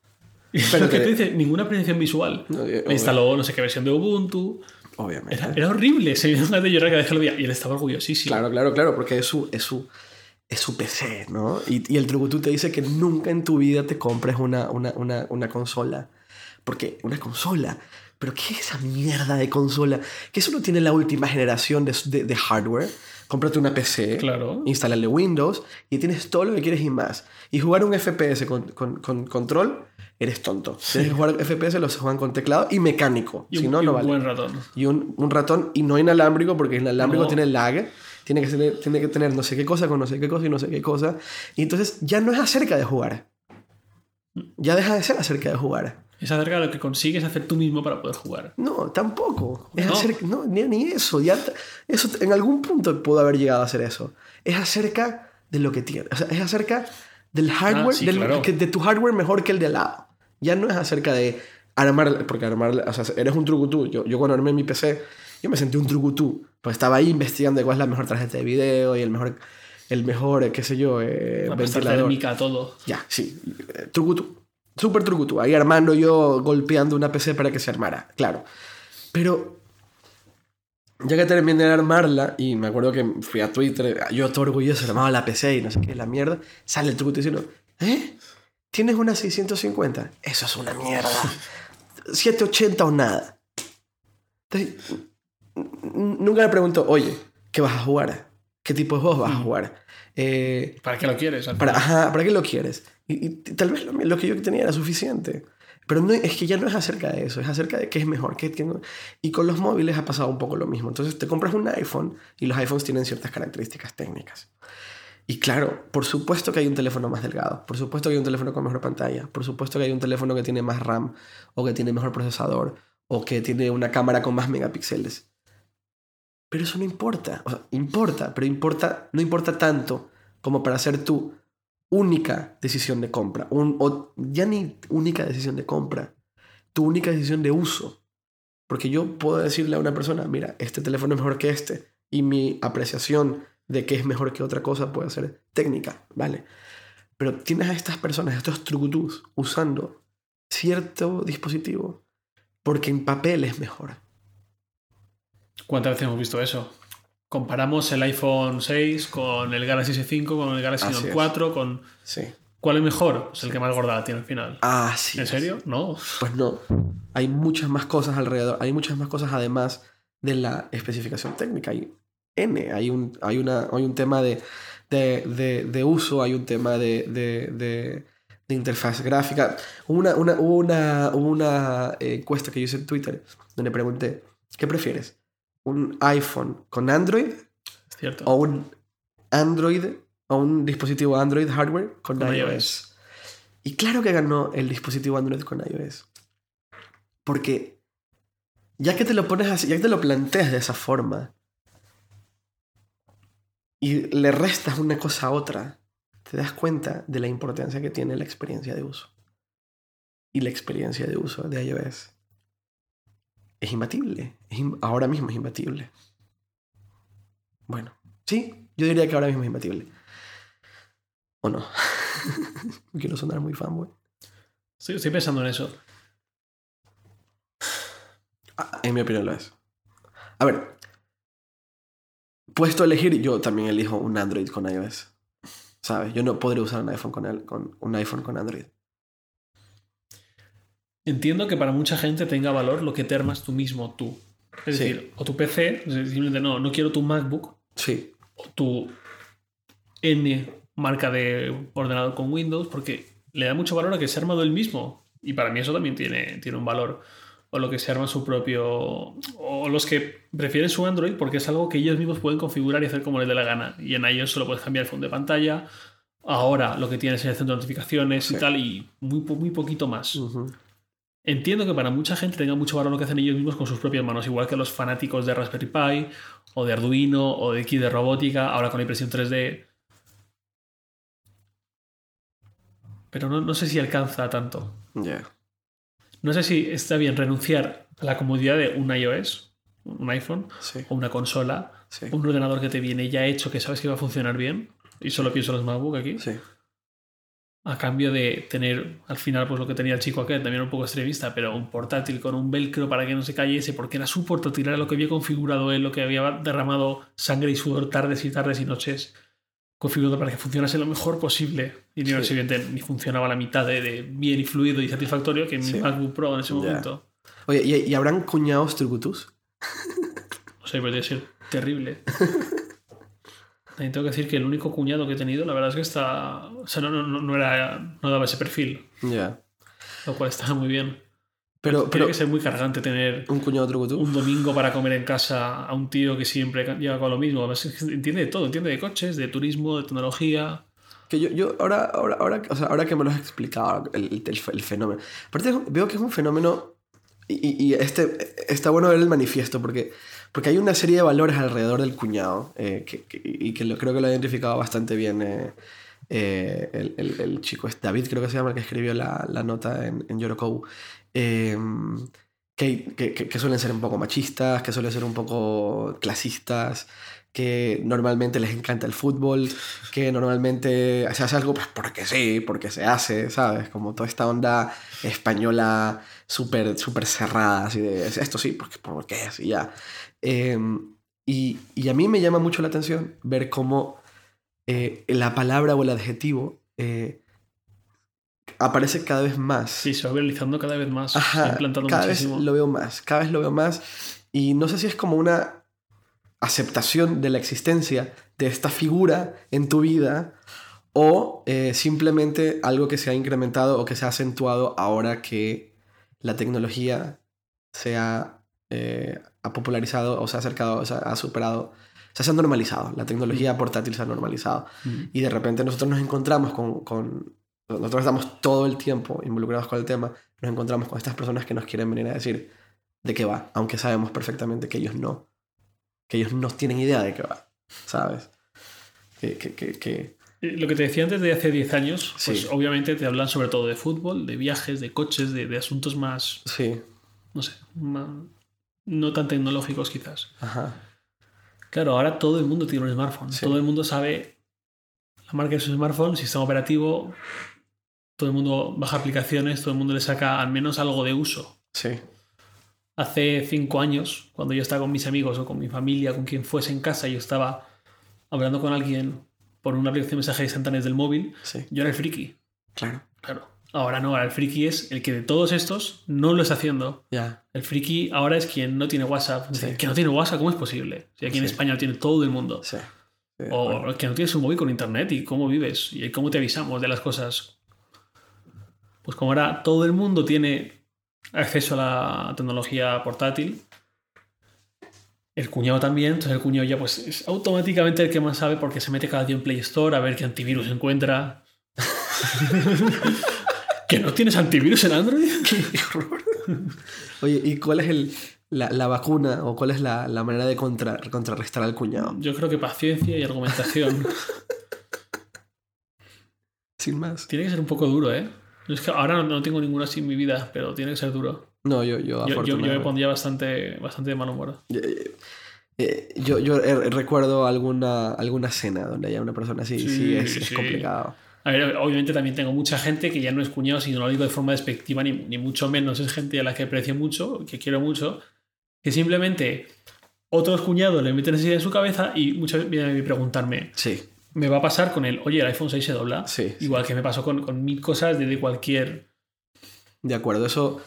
Pero que tú dices, ninguna apreciación visual. No, Le instaló no sé qué versión de Ubuntu. Obviamente. Era, era horrible. Se me dio de llorar cada vez que lo veía. Y él estaba orgullosísimo. Claro, claro, claro, porque es su, es su, es su PC, ¿no? Y, y el trucutú te dice que nunca en tu vida te compres una, una, una, una consola. Porque una consola, pero ¿qué es esa mierda de consola? Que eso no tiene la última generación de, de, de hardware. Cómprate una PC, Claro. instalarle Windows y tienes todo lo que quieres y más. Y jugar un FPS con, con- con control, eres tonto. Tienes que jugar FPS, los juegan con teclado y mecánico. Y si un, no, un vale. buen ratón. Y un, un ratón y no inalámbrico porque inalámbrico No. tiene lag. Tiene que, ser- tiene que tener no sé qué cosa con no sé qué cosa y no sé qué cosa. Y entonces ya no es acerca de jugar. Ya deja de ser acerca de jugar. Es acerca de lo que consigues hacer tú mismo para poder jugar. No, tampoco. Es No. acerca- no, ni, ni eso. Ya, eso en algún punto pudo haber llegado a ser eso. Es acerca de lo que tienes. O sea, es acerca del hardware, Ah, sí, del- claro. que- de tu hardware mejor que el de al lado. Ya no es acerca de armar, porque armar, o sea, eres un trucutú. Yo, yo cuando armé mi PC, yo me sentí un trucutú. Pues estaba ahí investigando de cuál es la mejor tarjeta de video y el mejor, el mejor, eh, qué sé yo, eh, La ventilador. térmica, todo. Ya, sí. Trucutú. Súper trucutú. Ahí armando yo, golpeando una PC para que se armara. Claro. Pero. Ya que terminé de armarla, y me acuerdo que fui a Twitter, yo todo orgulloso, armaba la PC y no sé qué, la mierda, sale el truco diciendo, ¿eh? ¿Tienes una 650? Eso es una mierda. 780 o nada. Entonces, nunca le pregunto, oye, ¿qué vas a jugar? ¿Qué tipo de juegos vas a jugar? Eh, ¿Para qué lo quieres? para, ajá, ¿para qué lo quieres? Y, y tal vez lo, lo que yo tenía era suficiente. Pero no, es que ya no es acerca de eso, es acerca de qué es mejor. Qué, qué no. Y con los móviles ha pasado un poco lo mismo. Entonces te compras un iPhone y los iPhones tienen ciertas características técnicas. Y claro, por supuesto que hay un teléfono más delgado, por supuesto que hay un teléfono con mejor pantalla, por supuesto que hay un teléfono que tiene más RAM o que tiene mejor procesador o que tiene una cámara con más megapíxeles. Pero eso no importa. Importa, pero importa, no importa tanto como para hacer tu única decisión de compra. Un, o ya ni única decisión de compra, tu única decisión de uso. Porque yo puedo decirle a una persona, mira, este teléfono es mejor que este. Y mi apreciación de qué es mejor que otra cosa puede ser técnica, ¿vale? Pero tienes a estas personas, a estos trucutus, usando cierto dispositivo porque en papel es mejor. ¿Cuántas veces hemos visto eso? Comparamos el iPhone 6 con el Galaxy S5, con el Galaxy Note es. 4, con... Sí. ¿Cuál es mejor? Pues el que más gordada tiene al final. Ah, sí. ¿En es. serio? No. Pues no. Hay muchas más cosas alrededor. Hay muchas más cosas además de la especificación técnica. Hay N. Hay un, hay una, hay un tema de, de, de- de uso, hay un tema de, de, interfaz gráfica. Hubo una, una, una, una eh, encuesta que yo hice en Twitter donde pregunté, ¿qué prefieres? ¿Un iPhone con Android cierto. o un Android o un dispositivo Android hardware con, Con iOS. iOS. Y claro que ganó el dispositivo Android con iOS. Porque ya que te lo pones así, ya que te lo planteas de esa forma y le restas una cosa a otra, te das cuenta de la importancia que tiene la experiencia de uso. Y la experiencia de uso de iOS es imbatible. Es im- ahora mismo es imbatible. Bueno, sí, yo diría que ahora mismo es imbatible. ¿O no? No Quiero sonar muy fanboy. Estoy, estoy pensando en eso. Ah, En mi opinión lo es. A ver, puesto a elegir, yo también elijo un Android con iOS. ¿Sabes? Yo no podría usar un iPhone con, el- con, un iPhone con Android. Entiendo que para mucha gente tenga valor lo que te armas tú mismo, tú. Es Sí. decir, o tu PC, simplemente no, no quiero tu MacBook, Sí, o tu N marca de ordenador con Windows, porque le da mucho valor a que se ha armado el mismo. Y para mí eso también tiene, tiene un valor. O lo que se arma su propio. O los que prefieren su Android porque es algo que ellos mismos pueden configurar y hacer como les dé la gana. Y en iOS solo puedes cambiar el fondo de pantalla. Ahora lo que tienes es el centro de notificaciones Sí. y tal, y muy, muy poquito más. Entiendo que para mucha gente tenga mucho valor lo que hacen ellos mismos con sus propias manos, igual que los fanáticos de Raspberry Pi, o de Arduino, o de kit de robótica, ahora con la impresión 3D. Pero no, no sé si alcanza tanto. ya. No sé si está bien renunciar a la comodidad de un iOS, un iPhone, Sí, o una consola, sí, un ordenador que te viene ya hecho, que sabes que va a funcionar bien, y solo pienso en los MacBook aquí, sí. A cambio de tener al final pues lo que tenía el chico aquel, también un poco extremista, pero un portátil con un velcro para que no se cayese, porque era su portátil, era lo que había configurado él, lo que había derramado sangre y sudor tardes y tardes y noches, configurado para que funcionase lo mejor posible. Y no, Sí. evidentemente ni funcionaba la mitad de, de bien y fluido y satisfactorio que mi. MacBook Pro en ese Ya. momento. Oye, ¿y, y habrán cuñados trucutus? O sea, podría ser terrible. También tengo que decir que el único cuñado que he tenido, la verdad es que está. O sea, no, no, no, era, no daba ese perfil, Ya. lo cual está muy bien. Pero, Tiene pero que ser muy cargante tener un cuñado truco un domingo para comer en casa a un tío que siempre llega con lo mismo. Además, que entiende de todo, entiende de coches, de turismo, de tecnología. Que yo, yo ahora, ahora, ahora, o sea, ahora que me lo has explicado, el, el, el fenómeno. Aparte, veo que es un fenómeno. Y, y este, está bueno ver el manifiesto, porque, porque hay una serie de valores alrededor del cuñado, eh, que, que- y que lo, creo que lo ha identificado bastante bien eh, eh, el, el, chico, es David, creo que se llama, el que escribió la, la nota en, en Yorokou. Eh, que, que, que- suelen ser un poco machistas, que suelen ser un poco clasistas, que normalmente les encanta el fútbol, que normalmente se hace algo pues porque sí, porque se hace, ¿sabes? Como toda esta onda española súper súper cerrada, así de esto sí, porque, porque y ya. Eh, y, y a mí me llama mucho la atención ver cómo eh, la palabra o el adjetivo eh, aparece cada vez más. Sí, se va viralizando cada vez más. se Ajá, implantado cada muchísimo. vez lo veo más, cada vez lo veo más. Y no sé si es como una aceptación de la existencia de esta figura en tu vida o eh, simplemente algo que se ha incrementado o que se ha acentuado ahora que la tecnología se ha, eh, ha popularizado o se ha acercado, o sea, ha superado, o sea, se ha normalizado. La tecnología portátil se ha normalizado. Mm. Y de repente nosotros nos encontramos con, con- Nosotros estamos todo el tiempo involucrados con el tema, nos encontramos con estas personas que nos quieren venir a decir de qué va, aunque sabemos perfectamente que ellos no. Que ellos no tienen idea de qué va, ¿sabes? Que, que, que, que- Lo que te decía antes de hace 10 años, pues Sí. obviamente te hablan sobre todo de fútbol, de viajes, de coches, de, de asuntos más, Sí, no sé, más- no tan tecnológicos quizás. ajá. Claro, ahora todo el mundo tiene un smartphone. Sí. Todo el mundo sabe la marca de su smartphone, sistema operativo. Todo el mundo baja aplicaciones, todo el mundo le saca al menos algo de uso. Sí, Hace cinco años, cuando yo estaba con mis amigos o con mi familia, con quien fuese en casa, yo estaba hablando con alguien por una aplicación de mensajes instantáneos del móvil, sí, yo era el friki. claro. Claro. Ahora no, ahora el friki es el que de todos estos no lo está haciendo. Ya, El friki ahora es quien no tiene WhatsApp. Sí. Que no tiene WhatsApp, ¿cómo es posible? Si aquí en Sí. España lo tiene todo el mundo. sí, O bueno, que no tienes un móvil con internet y cómo vives y cómo te avisamos de las cosas. Pues como ahora todo el mundo tiene acceso a la tecnología portátil, el cuñado también, entonces el cuñado ya pues es automáticamente el que más sabe porque se mete cada día en Play Store a ver qué antivirus encuentra. ¿Que no tienes antivirus en Android? Oye, ¿y cuál es el, la, la vacuna o cuál es la, la manera de contra, contrarrestar al cuñado? Yo creo que paciencia y argumentación. Sin más. tiene que ser un poco duro, ¿eh? Yo Es que ahora no, no tengo ninguna así en mi vida, pero tiene que ser duro. No, yo, yo, Yo, yo, yo me pondría bastante, bastante de mal humor. Eh, eh, yo, yo eh, recuerdo alguna, alguna cena donde haya una persona así, sí, Sí, es, es sí. complicado. A ver, obviamente también tengo mucha gente que ya no es cuñado, si no lo digo de forma despectiva, ni, ni mucho menos. Es gente a la que aprecio mucho, que quiero mucho, que simplemente otros cuñados le meten esa idea en su cabeza y muchas veces vienen a mí preguntarme, Sí, me va a pasar con el, oye, el iPhone 6 se dobla. sí, sí. Igual que me pasó con, con mil cosas de, de cualquier... De acuerdo, eso,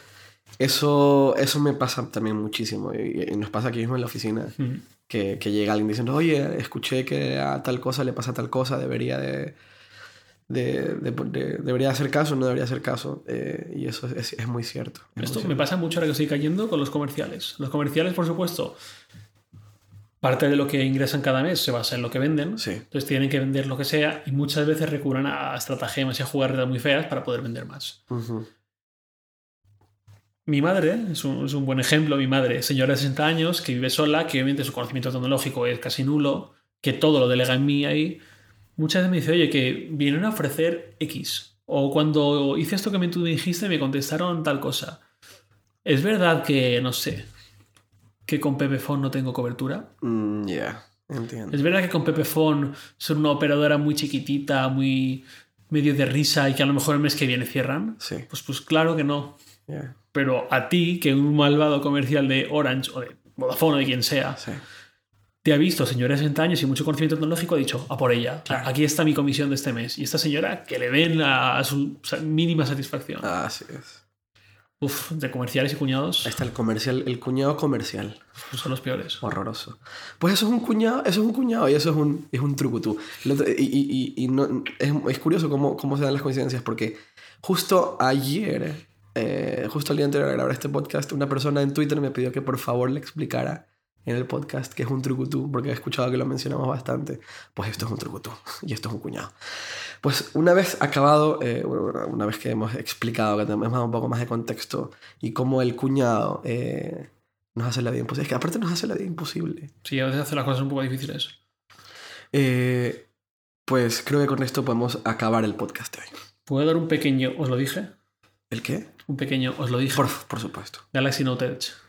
eso, eso me pasa también muchísimo. Y, y nos pasa aquí mismo en la oficina, que, que llega alguien diciendo, oye, escuché que a tal cosa le pasa tal cosa, debería de... de- de- de- debería hacer caso, no debería hacer caso. Eh, y eso es, es muy cierto. es muy Esto me pasa mucho ahora que estoy cayendo con los comerciales. Los comerciales, por supuesto, parte de lo que ingresan cada mes se basa en lo que venden. Sí, Entonces tienen que vender lo que sea y muchas veces recurren a estratagemas y a jugarretas muy feas para poder vender más. Mi madre es un, es un buen ejemplo. Mi madre, señora de 60 años, que vive sola, que obviamente su conocimiento tecnológico es casi nulo, que todo lo delega en mí ahí. Muchas veces me dice, oye, que vienen a ofrecer X. O cuando hice esto que me tú me dijiste, me contestaron tal cosa. Es verdad que, no sé, que con Pepefon no tengo cobertura. Mm, ya, entiendo. Es verdad que con Pepefon son una operadora muy chiquitita, muy medio de risa y que a lo mejor el mes que viene cierran. Sí, Pues, pues claro que no. ya, Pero a ti, que un malvado comercial de Orange o de Vodafone o de quien sea, sí. Te ha visto señores de 60 años y mucho conocimiento tecnológico, ha dicho, a por ella. Claro. Aquí está mi comisión de este mes. Y esta señora, que le den a su sa- mínima satisfacción. Así es. Uf, de comerciales y cuñados Ahí está el comercial, el cuñado comercial. son los peores. Horroroso. Pues eso es un cuñado, eso es un cuñado y eso es un, es un trucutú. Y, y, y, y no, es, es curioso cómo, cómo se dan las coincidencias porque justo ayer, eh, justo el día anterior a grabar este podcast, una persona en Twitter me pidió que por favor le explicara en el podcast que es un trucutú porque he escuchado que lo mencionamos bastante. Pues esto es un trucutú y esto es un cuñado. Pues una vez acabado, eh, bueno, una vez que hemos explicado, que tenemos un poco más de contexto y cómo el cuñado eh, nos hace la vida imposible. Es que aparte nos hace la vida imposible. Sí, a veces hace las cosas un poco difíciles. Eh, pues creo que con esto podemos acabar el podcast de hoy. ¿Puedo dar un pequeño, os lo dije? ¿El qué? Un pequeño, os lo dije. Por, por supuesto. Galaxy Note Edge.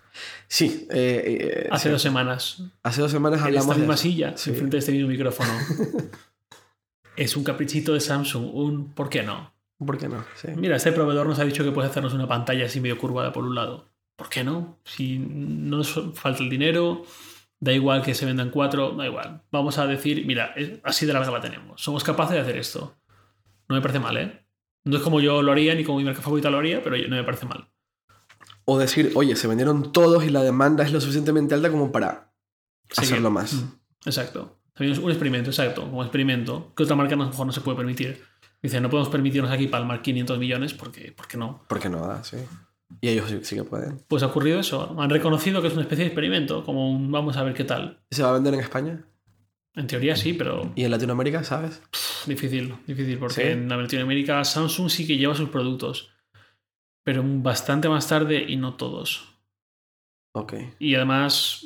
Sí, eh, eh, Hace sí. dos semanas. hace dos semanas En hablamos esta de misma eso. silla, Sí. enfrente de este mismo micrófono. es un caprichito de Samsung, un ¿por qué no? ¿Por qué no? Sí. Mira, este proveedor nos ha dicho que puede hacernos una pantalla así medio curvada por un lado. ¿Por qué no? Si no nos falta el dinero, da igual que se vendan cuatro, da igual. Vamos a decir, mira, así de larga la tenemos. Somos capaces de hacer esto. No me parece mal, ¿eh? No es como yo lo haría ni como mi marca favorita lo haría, pero no me parece mal. O decir, oye, se vendieron todos y la demanda es lo suficientemente alta como para Seguir. hacerlo más. Mm, Exacto. También es un experimento, exacto. Como experimento que otra marca a lo mejor no se puede permitir. Dice, no podemos permitirnos aquí palmar 500 millones porque, porque no. ¿Por qué no da? Sí. Y ellos sí, sí que pueden. Pues ha ocurrido eso. Han reconocido que es una especie de experimento, como un vamos a ver qué tal. ¿Se va a vender en España? En teoría sí, pero ¿Y en Latinoamérica, sabes? difícil, difícil, porque ¿Sí? en Latinoamérica Samsung sí que lleva sus productos, pero bastante más tarde y no todos. Ok. Y además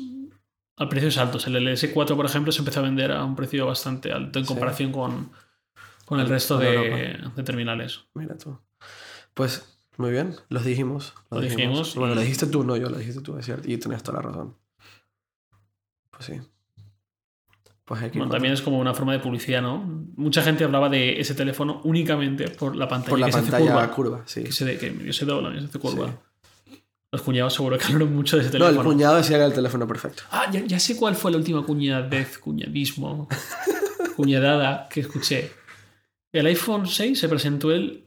a precios altos. El LS4, por ejemplo, se empezó a vender a un precio bastante alto en Sí. comparación con, con el resto de, de terminales. Mira tú. Pues muy bien, los dijimos. Lo dijimos Bueno, y- lo dijiste tú, no yo, lo dijiste tú, es cierto. Y tenías toda la razón. Pues sí. Pues hay que Bueno, también es como una forma de publicidad, ¿no? Mucha gente hablaba de ese teléfono únicamente por la pantalla, por la que se hace pantalla curva. curva. sí. Que se, de- que se dobla, se hace curva. Los cuñados seguro que hablaron mucho de ese No, teléfono. el cuñado decía que era el teléfono perfecto. Ah, ya, ya sé cuál fue la última cuñadez, cuñadismo, cuñadada que escuché. El iPhone 6 se presentó el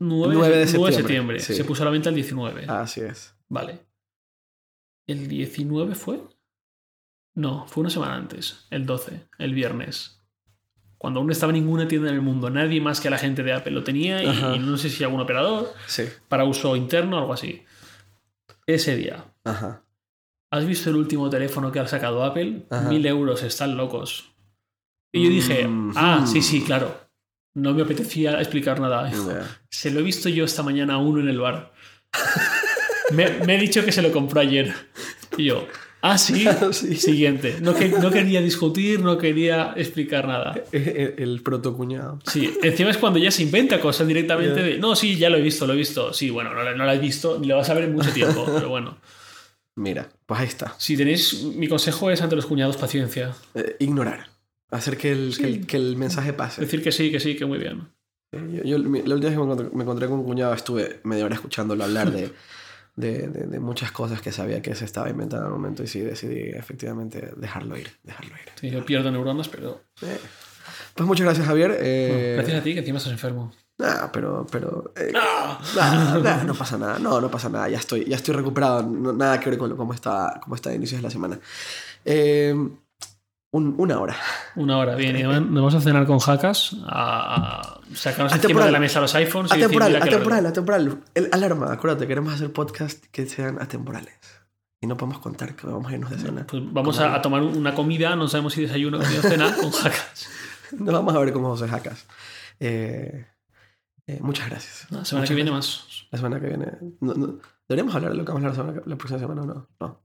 9, 9 de 9 de septiembre, septiembre. sí. Se puso a la venta el 19. Así es. Vale. ¿El 19 fue? No, fue una semana antes. El 12, el viernes. Cuando aún no estaba ninguna tienda en el mundo. Nadie más que la gente de Apple lo tenía y, no sé si algún operador Sí. para uso interno o algo así. Ese día. Ajá. ¿Has visto el último teléfono que ha sacado Apple? Ajá. Mil euros, están locos. Y yo dije, Mm, ah, sí, sí, claro. No me apetecía explicar nada. Se lo he visto yo esta mañana a uno en el bar. me, me he dicho que se lo compró ayer. Y yo, ah, sí. Sí. Siguiente. No, que, no quería discutir, no quería explicar nada. El, el protocuñado. Sí, encima es cuando ya se inventa cosas directamente de, no, sí, ya lo he visto, lo he visto. Sí, bueno, no, lo- no lo has visto, ni lo vas a ver en mucho tiempo, pero bueno. Mira, pues ahí está. Si tenéis, mi consejo es ante los cuñados paciencia. Eh, ignorar. Hacer que el, Sí. que el, que el mensaje pase. Decir que sí, que sí, que muy bien. Yo, yo- la última vez que me encontré, me encontré con un cuñado estuve media hora escuchándolo hablar de, de, de- de muchas cosas que sabía que se estaba inventando en el momento y sí decidí efectivamente dejarlo ir. Dejarlo ir. Sí, yo pierdo neuronas, pero. Eh, Pues muchas gracias, Javier. Eh, Bueno, gracias a ti, que encima estás enfermo. nah, pero, pero eh, ¡Ah! nah, nah, no pasa nada. No, no pasa nada. Ya estoy, ya estoy recuperado. No- nada que ver con cómo está, cómo está a inicios de la semana. Eh, un- una hora. Una hora, bien. Y nos vamos a cenar con jacas a, a sacarnos encima Atemporal. de la mesa los iPhones y decir, Atemporal, atemporal, atemporal. El, alarma, acuérdate, queremos hacer podcasts que sean atemporales. Y no podemos contar que vamos a irnos de cena. Pues vamos a, a tomar una comida, no sabemos si desayuno o cena, con jacas. No vamos a ver cómo José Jacas. Eh, eh, muchas gracias. La semana Muchas que viene gracias. más. La semana que viene. no- no- ¿Deberíamos hablar de lo que vamos a hablar la, semana la próxima semana o no? No.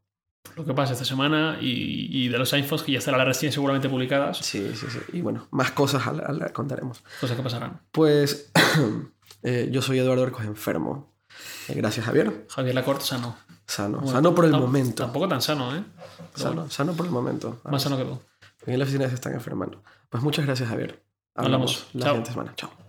Lo que pasa esta semana y, y de los iPhones que ya estarán las reseñas seguramente publicadas, Sí, sí, sí. Y bueno, más cosas contaremos. cosas que pasarán. Pues eh, yo soy Eduardo Arcos Enfermo. Eh, gracias, Javier. Javier Lacorte sano. Sano. Bueno, sano por el momento. Tampoco tan sano, ¿eh? Pero Sano, bueno, sano por el momento. más sano que tú. En la oficina se están enfermando. Pues muchas gracias, Javier. Hablamos. la Chao. siguiente semana. Chao.